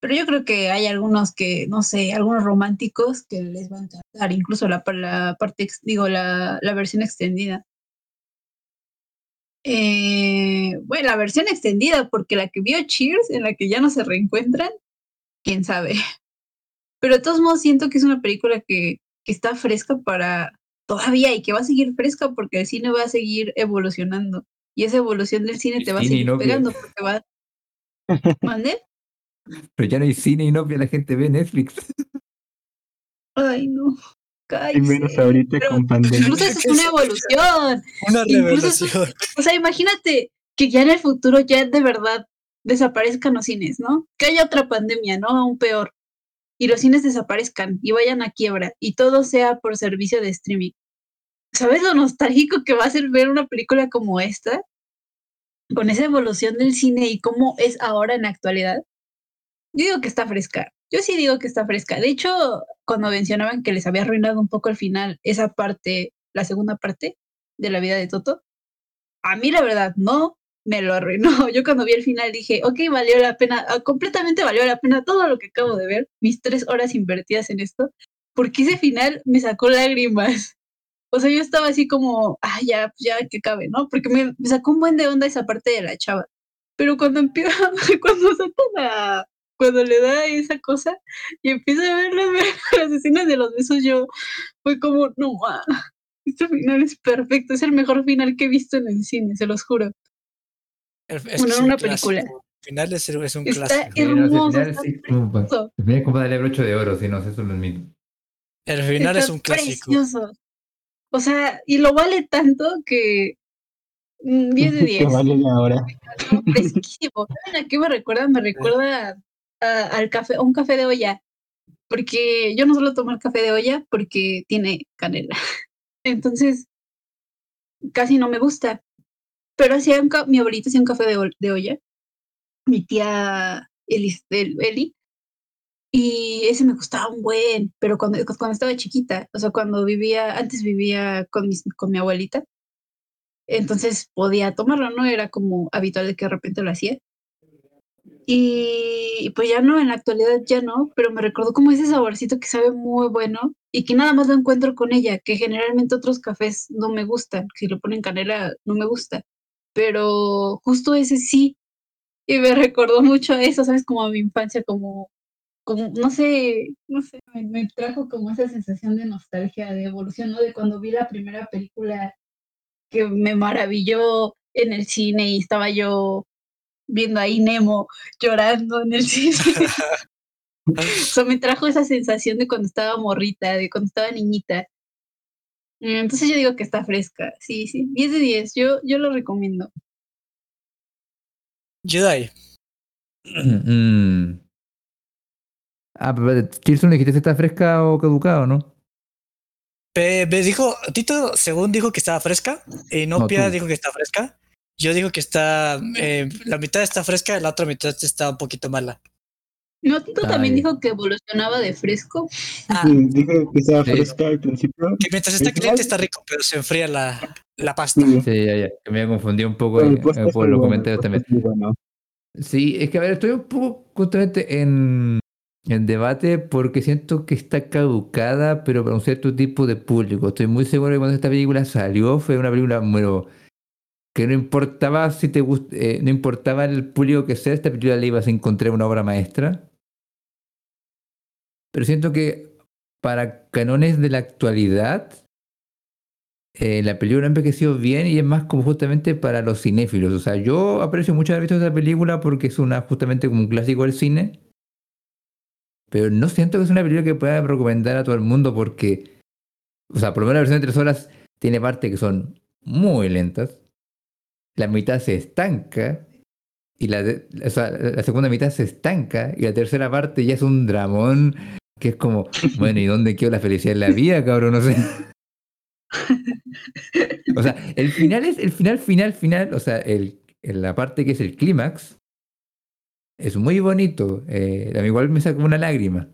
[SPEAKER 4] Pero yo creo que hay algunos que, no sé, algunos románticos que les va a encantar, incluso la, pa- la parte, digo, la, la versión extendida. Eh, bueno, la versión extendida, porque la que vio Cheers, en la que ya no se reencuentran, quién sabe. Pero de todos modos siento que es una película que, que está fresca para todavía y que va a seguir fresca porque el cine va a seguir evolucionando. Y esa evolución del cine
[SPEAKER 2] El
[SPEAKER 4] te va a seguir pegando porque va. ¿Mande?
[SPEAKER 2] Pero ya no hay cine y no la gente ve Netflix.
[SPEAKER 4] Ay, no.
[SPEAKER 3] Y menos
[SPEAKER 4] Cállese.
[SPEAKER 3] ahorita
[SPEAKER 4] Pero
[SPEAKER 3] con pandemia.
[SPEAKER 4] Incluso eso es una evolución.
[SPEAKER 1] una revelación.
[SPEAKER 4] O sea, imagínate que ya en el futuro ya de verdad desaparezcan los cines, ¿no? Que haya otra pandemia, ¿no? Aún peor. Y los cines desaparezcan y vayan a quiebra y todo sea por servicio de streaming. ¿Sabes lo nostálgico que va a ser ver una película como esta? Con esa evolución del cine y cómo es ahora en la actualidad. Yo digo que está fresca. Yo sí digo que está fresca. De hecho, cuando mencionaban que les había arruinado un poco al final esa parte, la segunda parte de la vida de Toto, a mí la verdad no, me lo arruinó. Yo cuando vi el final dije, ok, valió la pena, ah, completamente valió la pena todo lo que acabo de ver, mis tres horas invertidas en esto, porque ese final me sacó lágrimas. O sea, yo estaba así como, ah, ya, ya que cabe, ¿no? Porque me, sacó un buen de onda esa parte de la chava. Pero cuando empieza, cuando salta la, cuando le da esa cosa y empieza a ver las, las escenas de los besos, yo fue como, no, ma, este final es perfecto, es el mejor final que he visto en el cine, se los juro.
[SPEAKER 1] El- es
[SPEAKER 4] Bueno,
[SPEAKER 1] es un
[SPEAKER 4] una
[SPEAKER 1] clásico.
[SPEAKER 4] película.
[SPEAKER 1] El final es, es un
[SPEAKER 4] Está
[SPEAKER 1] clásico.
[SPEAKER 2] Ese
[SPEAKER 4] hermoso,
[SPEAKER 2] final
[SPEAKER 4] está precioso.
[SPEAKER 2] el final es broche de oro, si no, eso lo admito.
[SPEAKER 1] El final es
[SPEAKER 4] Está
[SPEAKER 1] un clásico.
[SPEAKER 4] Precioso. O sea, y lo vale tanto que mm, 10 de
[SPEAKER 3] Que
[SPEAKER 4] 10.
[SPEAKER 3] vale la hora.
[SPEAKER 4] ¿Saben a qué me recuerda? Me recuerda a- al café, a un café de olla. Porque yo no suelo tomar café de olla porque tiene canela. Entonces, casi no me gusta. Pero hacía un mi abuelita hacía un café de, de olla. Mi tía Eli, el- Eli. Y ese me gustaba un buen, pero cuando, cuando estaba chiquita, o sea, cuando vivía, antes vivía con, mis, con mi abuelita, entonces podía tomarlo, ¿no? Era como habitual de que de repente lo hacía. Y pues ya no, en la actualidad ya no, pero me recordó como ese saborcito que sabe muy bueno y que nada más lo encuentro con ella, que generalmente otros cafés no me gustan, si le ponen canela no me gusta, pero justo ese sí, y me recordó mucho a eso, ¿sabes? Como a mi infancia, como, como no sé, no sé, me, me trajo como esa sensación de nostalgia, de evolución, ¿no? De cuando vi la primera película que me maravilló en el cine y estaba yo viendo ahí Nemo llorando en el cine. o sea, me trajo esa sensación de cuando estaba morrita, de cuando estaba niñita. Entonces yo digo que está fresca, sí, sí, 10 de 10, yo, yo lo recomiendo.
[SPEAKER 1] Jedi.
[SPEAKER 2] Mm. Ah, pero Tilson, dijiste si está fresca o caducada o no?
[SPEAKER 1] Pe- me dijo, Tito, según dijo que estaba fresca, y
[SPEAKER 2] No,
[SPEAKER 1] Nopia
[SPEAKER 2] tú.
[SPEAKER 1] dijo que está fresca. Yo digo que está, eh, la mitad está fresca y la otra mitad está un poquito mala.
[SPEAKER 4] No, Tito también dijo que evolucionaba de fresco.
[SPEAKER 1] Ah,
[SPEAKER 3] Sí, dije que estaba
[SPEAKER 2] Sí.
[SPEAKER 3] fresca al principio.
[SPEAKER 1] que mientras está caliente está rico, pero se enfría la, la pasta.
[SPEAKER 3] Sí,
[SPEAKER 2] ya, ya. que Me había confundido un poco eh, por los
[SPEAKER 3] bueno,
[SPEAKER 2] comentarios también.
[SPEAKER 3] bueno.
[SPEAKER 2] Sí, es que a ver, estoy un poco justamente en, en debate porque siento que está caducada, pero para un cierto tipo de público. Estoy muy seguro que cuando esta película salió fue una película pero, que no importaba si te gust- eh, no importaba el público que sea, esta película le ibas a encontrar una obra maestra. Pero siento que para canones de la actualidad, eh, la película ha envejecido bien y es más como justamente para los cinéfilos. O sea, yo aprecio mucho haber visto esta película porque es una justamente como un clásico del cine. Pero no siento que es una película que pueda recomendar a todo el mundo porque, o sea, por lo menos la versión de tres horas tiene partes que son muy lentas. La mitad se estanca y la, o sea, la segunda mitad se estanca y la tercera parte ya es un dramón que es como, bueno, ¿y dónde quedó la felicidad en la vida, cabrón? No sé. O sea, el final es el final, final, final. O sea, el, en la parte que es el clímax es muy bonito. Eh, a mí igual me sacó una lágrima.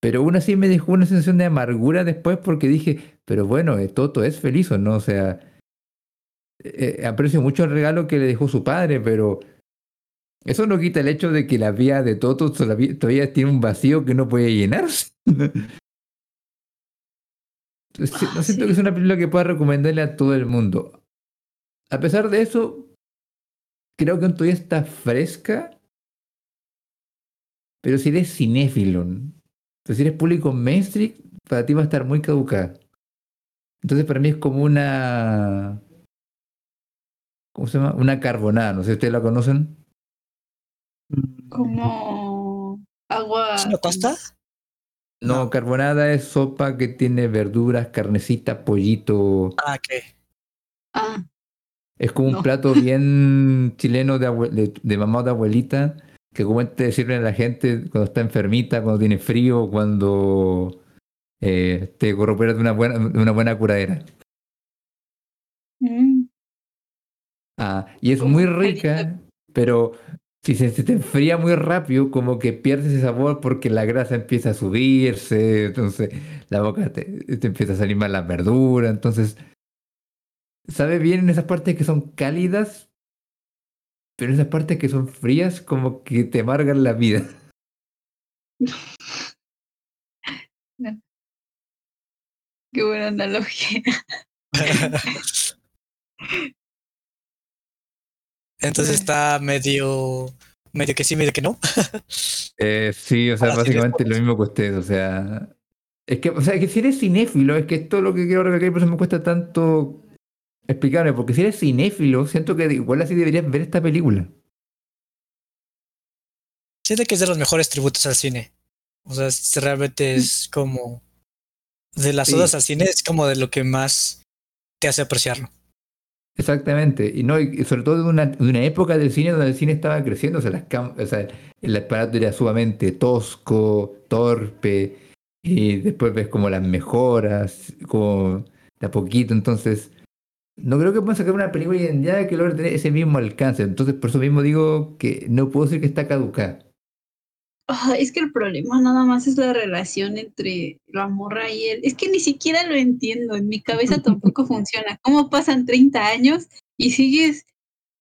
[SPEAKER 2] Pero aún así me dejó una sensación de amargura después porque dije, pero bueno, eh, Toto es feliz o no. O sea, eh, aprecio mucho el regalo que le dejó su padre, pero eso no quita el hecho de que la vida de Toto todavía, todavía tiene un vacío que no puede llenarse. No siento
[SPEAKER 4] sí.
[SPEAKER 2] que es una película que pueda recomendarle a todo el mundo. A pesar de eso, creo que todavía está fresca. Pero si eres cinéfilo, pues si eres público mainstream, para ti va a estar muy caducada. Entonces para mí es como una... ¿Cómo se llama? Una carbonada, no sé si ustedes la conocen.
[SPEAKER 4] Como agua.
[SPEAKER 1] ¿Es una pasta?
[SPEAKER 2] No,
[SPEAKER 1] No.
[SPEAKER 2] carbonada es sopa que tiene verduras, carnecita, pollito.
[SPEAKER 1] Ah, ok.
[SPEAKER 4] Ah,
[SPEAKER 2] Es como un plato bien chileno de, de, de mamá o de abuelita, que como te sirven a la gente cuando está enfermita, cuando tiene frío, cuando eh, te recuperas de una buena, de una buena curadera.
[SPEAKER 4] mm,
[SPEAKER 2] Ah, y es muy rica, pero si se, se te enfría muy rápido, como que pierdes ese sabor porque la grasa empieza a subirse, entonces la boca te, te empieza a salir más la verdura, entonces sabe bien en esas partes que son cálidas, pero esas partes que son frías como que te amargan la vida.
[SPEAKER 4] Qué buena analogía.
[SPEAKER 1] Entonces está medio, medio que sí, medio que no.
[SPEAKER 2] Eh, sí, o sea,
[SPEAKER 1] Ahora
[SPEAKER 2] básicamente lo mismo que usted, o sea. Es que, o sea, que si eres cinéfilo, es que esto es lo que quiero recalcar, por eso me cuesta tanto explicarme, porque si eres cinéfilo, siento que igual así deberías ver esta película.
[SPEAKER 1] Siento que es de los mejores tributos al cine. O sea, es- realmente es como de las
[SPEAKER 2] Sí.
[SPEAKER 1] odas al cine, es como de lo que más te hace apreciarlo.
[SPEAKER 2] Exactamente, y no, y sobre todo de una, de una época del cine donde el cine estaba creciendo, o sea, las cam- o sea, el aparato era sumamente tosco, torpe, y después ves como las mejoras, como de a poquito, entonces no creo que puedan sacar una película hoy que logre tener ese mismo alcance, entonces por eso mismo digo que no puedo decir que está caducada.
[SPEAKER 4] Es que el problema nada más es la relación entre la morra y él. Es que ni siquiera lo entiendo. En mi cabeza tampoco funciona. ¿Cómo pasan 30 años y sigues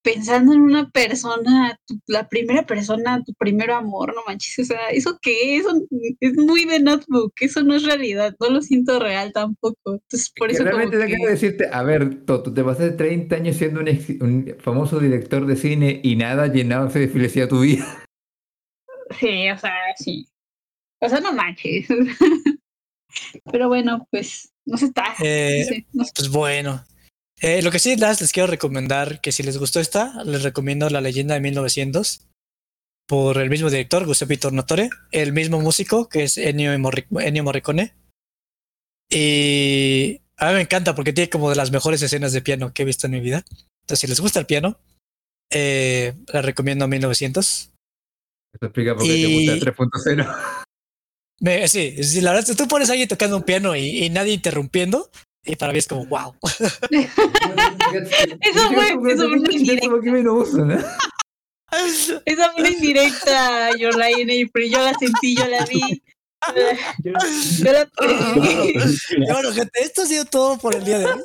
[SPEAKER 4] pensando en una persona, tu- la primera persona, tu primer amor? No manches. O sea, ¿eso qué? Eso es muy de notebook. Eso no es realidad. No lo siento real tampoco. Entonces, por
[SPEAKER 2] Que
[SPEAKER 4] eso como
[SPEAKER 2] realmente te
[SPEAKER 4] que-
[SPEAKER 2] de decirte, a ver, Toto, te pasaste 30 años siendo un, ex- un famoso director de cine y nada llenabas de felicidad tu vida.
[SPEAKER 4] Sí, o sea, sí. O sea, no manches. Pero bueno, pues, no se está.
[SPEAKER 1] Eh,
[SPEAKER 4] no no sé.
[SPEAKER 1] Pues bueno. Eh, lo que sí las, les quiero recomendar, que si les gustó esta, les recomiendo La leyenda de 1900 por el mismo director, Giuseppe Tornatore, el mismo músico que es Ennio, Morri- Ennio Morricone. Y a mí me encanta porque tiene como de las mejores escenas de piano que he visto en mi vida. Entonces, si les gusta el piano, eh, la recomiendo 1900.
[SPEAKER 2] Eso explica por qué
[SPEAKER 1] Y-
[SPEAKER 2] te gusta 3.0.
[SPEAKER 1] Me- sí, sí, la verdad, si tú pones a alguien tocando un piano y, y nadie interrumpiendo, y para mí es como, wow.
[SPEAKER 4] Eso fue- eso fue una indirecta. Esa fue una indirecta, yo la pero yo la sentí, yo la vi. Yo la, yo la percibí.
[SPEAKER 1] Bueno, gente, esto ha sido todo por el día de hoy.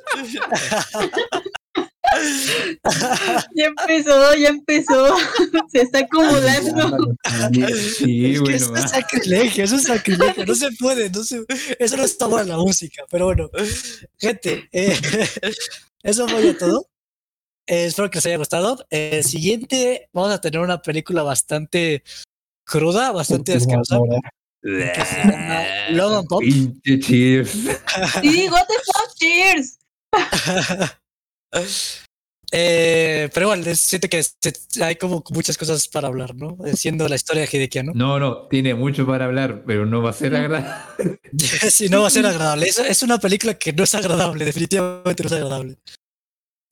[SPEAKER 4] Ya empezó, ya empezó. Se está acumulando.
[SPEAKER 2] Sí,
[SPEAKER 1] Es que
[SPEAKER 2] bueno,
[SPEAKER 1] eso es sacrilegio, eso es sacrilegio, no se puede, no se, eso no está buena la música, pero bueno, gente, eh, eso fue ya todo. Eh, espero que les haya gustado. El siguiente, vamos a tener una película bastante cruda, bastante se llama Logan Pop.
[SPEAKER 4] Sí, what the fuck, cheers.
[SPEAKER 1] Eh, pero igual, siento que se- hay como muchas cosas para hablar, ¿no? Eh, Siendo la historia de Hidekiano.
[SPEAKER 2] No, no, tiene mucho para hablar, pero no va a ser agradable.
[SPEAKER 1] si no va a ser agradable. Es, es una película que no es agradable, definitivamente no es agradable.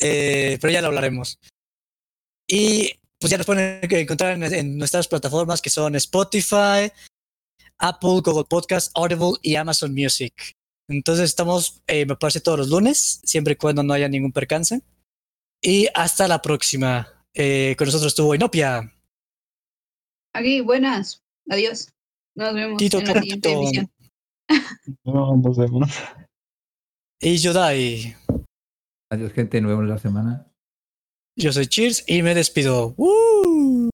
[SPEAKER 1] Eh, pero ya lo hablaremos. Y pues ya nos pueden encontrar en, en nuestras plataformas que son Spotify, Apple, Google Podcast, Audible y Amazon Music. Entonces estamos, eh, me parece, todos los lunes, siempre y cuando no haya ningún percance. Y hasta la próxima. Eh, con nosotros estuvo Inopia.
[SPEAKER 4] Aquí, buenas. Adiós. Nos vemos
[SPEAKER 1] Tito,
[SPEAKER 4] en la siguiente
[SPEAKER 1] Tito.
[SPEAKER 4] emisión.
[SPEAKER 3] No, nos vemos.
[SPEAKER 1] Y Yodai.
[SPEAKER 2] Adiós, gente, nos vemos la semana.
[SPEAKER 1] Yo soy Cheers y me despido. ¡Woo!